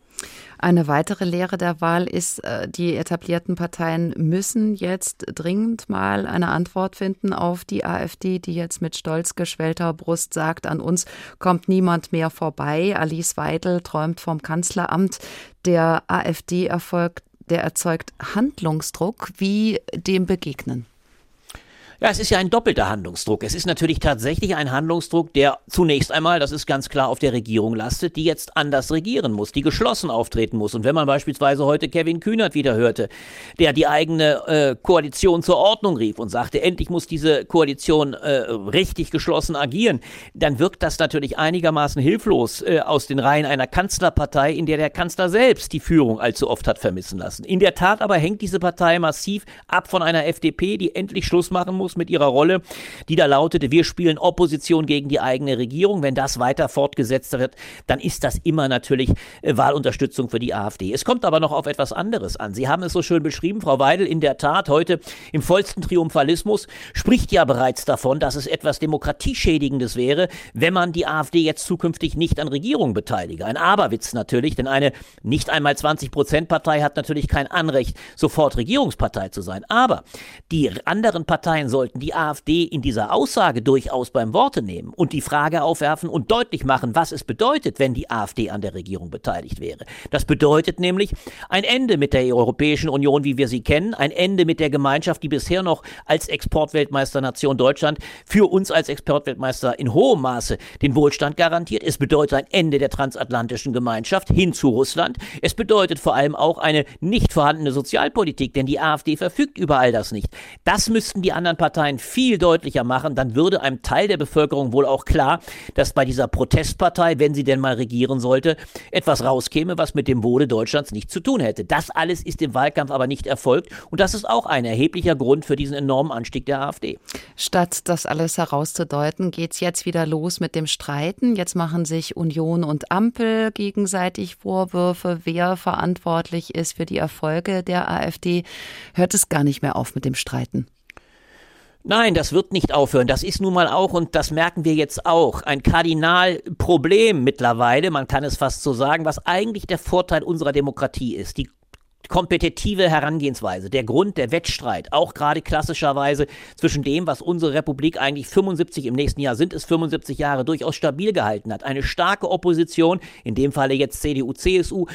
Eine weitere Lehre der Wahl ist, äh, die etablierten Parteien müssen jetzt dringend mal eine Antwort finden auf die AfD, die jetzt mit stolz geschwellter Brust sagt, an uns kommt niemand mehr vorbei. Alice Weidel träumt vom Kanzleramt. Der AfD-Erfolg, der erzeugt Handlungsdruck. Wie dem begegnen? Ja, es ist ja ein doppelter Handlungsdruck. Es ist natürlich tatsächlich ein Handlungsdruck, der zunächst einmal, das ist ganz klar, auf der Regierung lastet, die jetzt anders regieren muss, die geschlossen auftreten muss. Und wenn man beispielsweise heute Kevin Kühnert wieder hörte, der die eigene äh, Koalition zur Ordnung rief und sagte, endlich muss diese Koalition äh, richtig geschlossen agieren, dann wirkt das natürlich einigermaßen hilflos äh, aus den Reihen einer Kanzlerpartei, in der der Kanzler selbst die Führung allzu oft hat vermissen lassen. In der Tat aber hängt diese Partei massiv ab von einer FDP, die endlich Schluss machen muss muss mit ihrer Rolle, die da lautete, wir spielen Opposition gegen die eigene Regierung. Wenn das weiter fortgesetzt wird, dann ist das immer natürlich äh, Wahlunterstützung für die AfD. Es kommt aber noch auf etwas anderes an. Sie haben es so schön beschrieben, Frau Weidel, in der Tat heute im vollsten Triumphalismus spricht ja bereits davon, dass es etwas Demokratieschädigendes wäre, wenn man die AfD jetzt zukünftig nicht an Regierungen beteilige. Ein Aberwitz natürlich, denn eine nicht einmal 20 Prozent Partei hat natürlich kein Anrecht, sofort Regierungspartei zu sein. Aber die anderen Parteien sollten die AfD in dieser Aussage durchaus beim Worte nehmen und die Frage aufwerfen und deutlich machen, was es bedeutet, wenn die AfD an der Regierung beteiligt wäre. Das bedeutet nämlich ein Ende mit der Europäischen Union, wie wir sie kennen, ein Ende mit der Gemeinschaft, die bisher noch als Exportweltmeisternation Deutschland für uns als Exportweltmeister in hohem Maße den Wohlstand garantiert. Es bedeutet ein Ende der transatlantischen Gemeinschaft hin zu Russland. Es bedeutet vor allem auch eine nicht vorhandene Sozialpolitik, denn die AfD verfügt über all das nicht. Das müssten die anderen Parteien Parteien viel deutlicher machen, dann würde einem Teil der Bevölkerung wohl auch klar, dass bei dieser Protestpartei, wenn sie denn mal regieren sollte, etwas rauskäme, was mit dem Wohle Deutschlands nichts zu tun hätte. Das alles ist im Wahlkampf aber nicht erfolgt und das ist auch ein erheblicher Grund für diesen enormen Anstieg der AfD. Statt das alles herauszudeuten, geht es jetzt wieder los mit dem Streiten. Jetzt machen sich Union und Ampel gegenseitig Vorwürfe, wer verantwortlich ist für die Erfolge der AfD. Hört es gar nicht mehr auf mit dem Streiten. Nein, das wird nicht aufhören. Das ist nun mal auch, und das merken wir jetzt auch, ein Kardinalproblem mittlerweile, man kann es fast so sagen, was eigentlich der Vorteil unserer Demokratie ist. Die kompetitive Herangehensweise, der Grund, der Wettstreit, auch gerade klassischerweise zwischen dem, was unsere Republik eigentlich 75 im nächsten Jahr sind, es 75 Jahre durchaus stabil gehalten hat. Eine starke Opposition, in dem Falle jetzt CDU, CSU,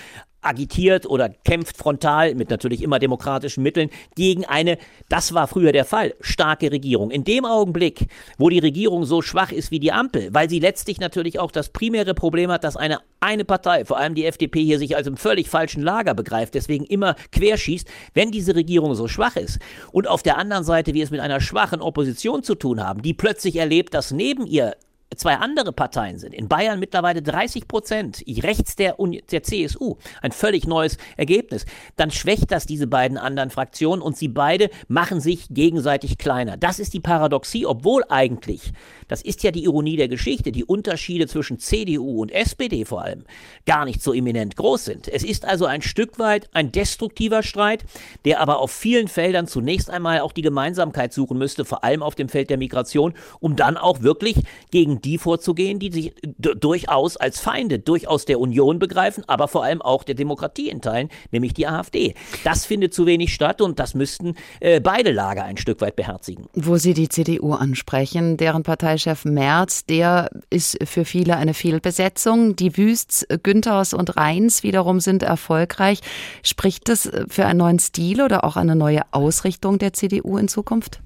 agitiert oder kämpft frontal mit natürlich immer demokratischen Mitteln gegen eine, das war früher der Fall, starke Regierung. In dem Augenblick, wo die Regierung so schwach ist wie die Ampel, weil sie letztlich natürlich auch das primäre Problem hat, dass eine eine Partei, vor allem die FDP, hier sich als im völlig falschen Lager begreift, deswegen immer querschießt, wenn diese Regierung so schwach ist und auf der anderen Seite wir es mit einer schwachen Opposition zu tun haben, die plötzlich erlebt, dass neben ihr zwei andere Parteien sind. In Bayern mittlerweile 30 Prozent, rechts der, Uni der CSU. Ein völlig neues Ergebnis. Dann schwächt das diese beiden anderen Fraktionen und sie beide machen sich gegenseitig kleiner. Das ist die Paradoxie, obwohl eigentlich, das ist ja die Ironie der Geschichte, die Unterschiede zwischen CDU und SPD vor allem gar nicht so eminent groß sind. Es ist also ein Stück weit ein destruktiver Streit, der aber auf vielen Feldern zunächst einmal auch die Gemeinsamkeit suchen müsste, vor allem auf dem Feld der Migration, um dann auch wirklich gegen die vorzugehen, die sich durchaus als Feinde durchaus der Union begreifen, aber vor allem auch der Demokratie in Teilen, nämlich die AfD. Das findet zu wenig statt und das müssten äh, beide Lager ein Stück weit beherzigen. Wo Sie die CDU ansprechen, deren Parteichef Merz, der ist für viele eine Fehlbesetzung. Die Wüsts, Günthers und Rheins wiederum sind erfolgreich. Spricht das für einen neuen Stil oder auch eine neue Ausrichtung der CDU in Zukunft?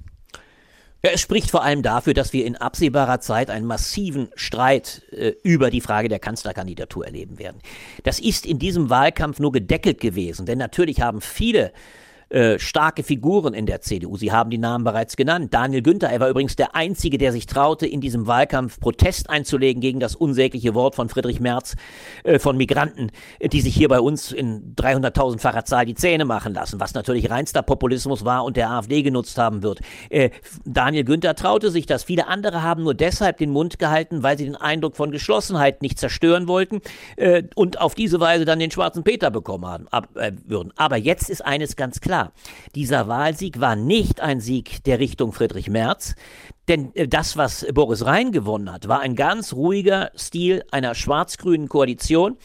Ja, es spricht vor allem dafür, dass wir in absehbarer Zeit einen massiven Streit äh, über die Frage der Kanzlerkandidatur erleben werden. Das ist in diesem Wahlkampf nur gedeckelt gewesen, denn natürlich haben viele äh, starke Figuren in der CDU. Sie haben die Namen bereits genannt. Daniel Günther, er war übrigens der Einzige, der sich traute, in diesem Wahlkampf Protest einzulegen gegen das unsägliche Wort von Friedrich Merz äh, von Migranten, die sich hier bei uns in 300.000-facher Zahl die Zähne machen lassen, was natürlich reinster Populismus war und der AfD genutzt haben wird. Äh, Daniel Günther traute sich das. Viele andere haben nur deshalb den Mund gehalten, weil sie den Eindruck von Geschlossenheit nicht zerstören wollten äh, und auf diese Weise dann den schwarzen Peter bekommen haben, ab, äh, würden. Aber jetzt ist eines ganz klar, dieser Wahlsieg war nicht ein Sieg der Richtung Friedrich Merz. Denn äh, das, was Boris Rhein gewonnen hat, war ein ganz ruhiger Stil einer schwarz-grünen Koalition,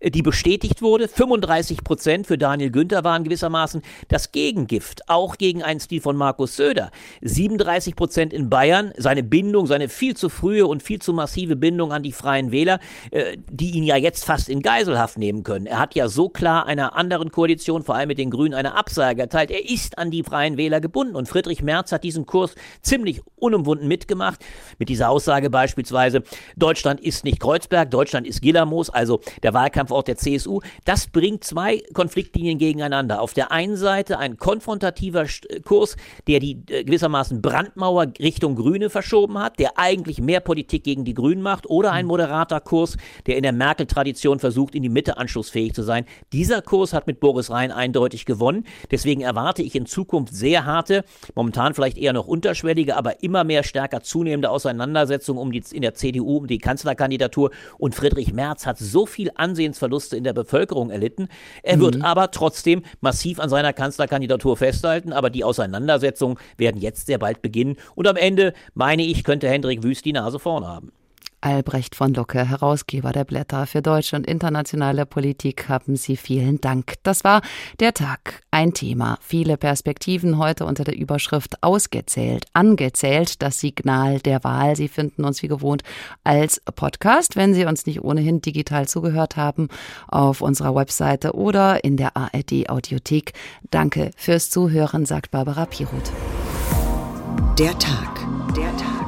äh, die bestätigt wurde. 35 Prozent für Daniel Günther waren gewissermaßen das Gegengift, auch gegen einen Stil von Markus Söder. 37 Prozent in Bayern, seine Bindung, seine viel zu frühe und viel zu massive Bindung an die Freien Wähler, äh, die ihn ja jetzt fast in Geiselhaft nehmen können. Er hat ja so klar einer anderen Koalition, vor allem mit den Grünen, eine Absage erteilt. Er ist an die Freien Wähler gebunden und Friedrich Merz hat diesen Kurs ziemlich unumwunden mitgemacht. Mit dieser Aussage beispielsweise, Deutschland ist nicht Kreuzberg, Deutschland ist Gillermoos, also der Wahlkampfort der CSU. Das bringt zwei Konfliktlinien gegeneinander. Auf der einen Seite ein konfrontativer Kurs, der die äh, gewissermaßen Brandmauer Richtung Grüne verschoben hat, der eigentlich mehr Politik gegen die Grünen macht, oder ein moderater Kurs, der in der Merkel-Tradition versucht, in die Mitte anschlussfähig zu sein. Dieser Kurs hat mit Boris Rhein eindeutig gewonnen. Deswegen erwarte ich in Zukunft sehr harte, momentan vielleicht eher noch unterschwellige, aber immer mehr stärker zunehmende Auseinandersetzungen um die, in der CDU um die Kanzlerkandidatur. Und Friedrich Merz hat so viel Ansehensverluste in der Bevölkerung erlitten. Er mhm. wird aber trotzdem massiv an seiner Kanzlerkandidatur festhalten. Aber die Auseinandersetzungen werden jetzt sehr bald beginnen. Und am Ende, meine ich, könnte Hendrik Wüst die Nase vorn haben. Albrecht von Lucke, Herausgeber der Blätter für deutsche und internationale Politik, haben Sie vielen Dank. Das war der Tag. Ein Thema. Viele Perspektiven heute unter der Überschrift Ausgezählt, angezählt, das Signal der Wahl. Sie finden uns wie gewohnt als Podcast, wenn Sie uns nicht ohnehin digital zugehört haben, auf unserer Webseite oder in der ARD Audiothek. Danke fürs Zuhören, sagt Barbara Piroth. Der Tag. Der Tag.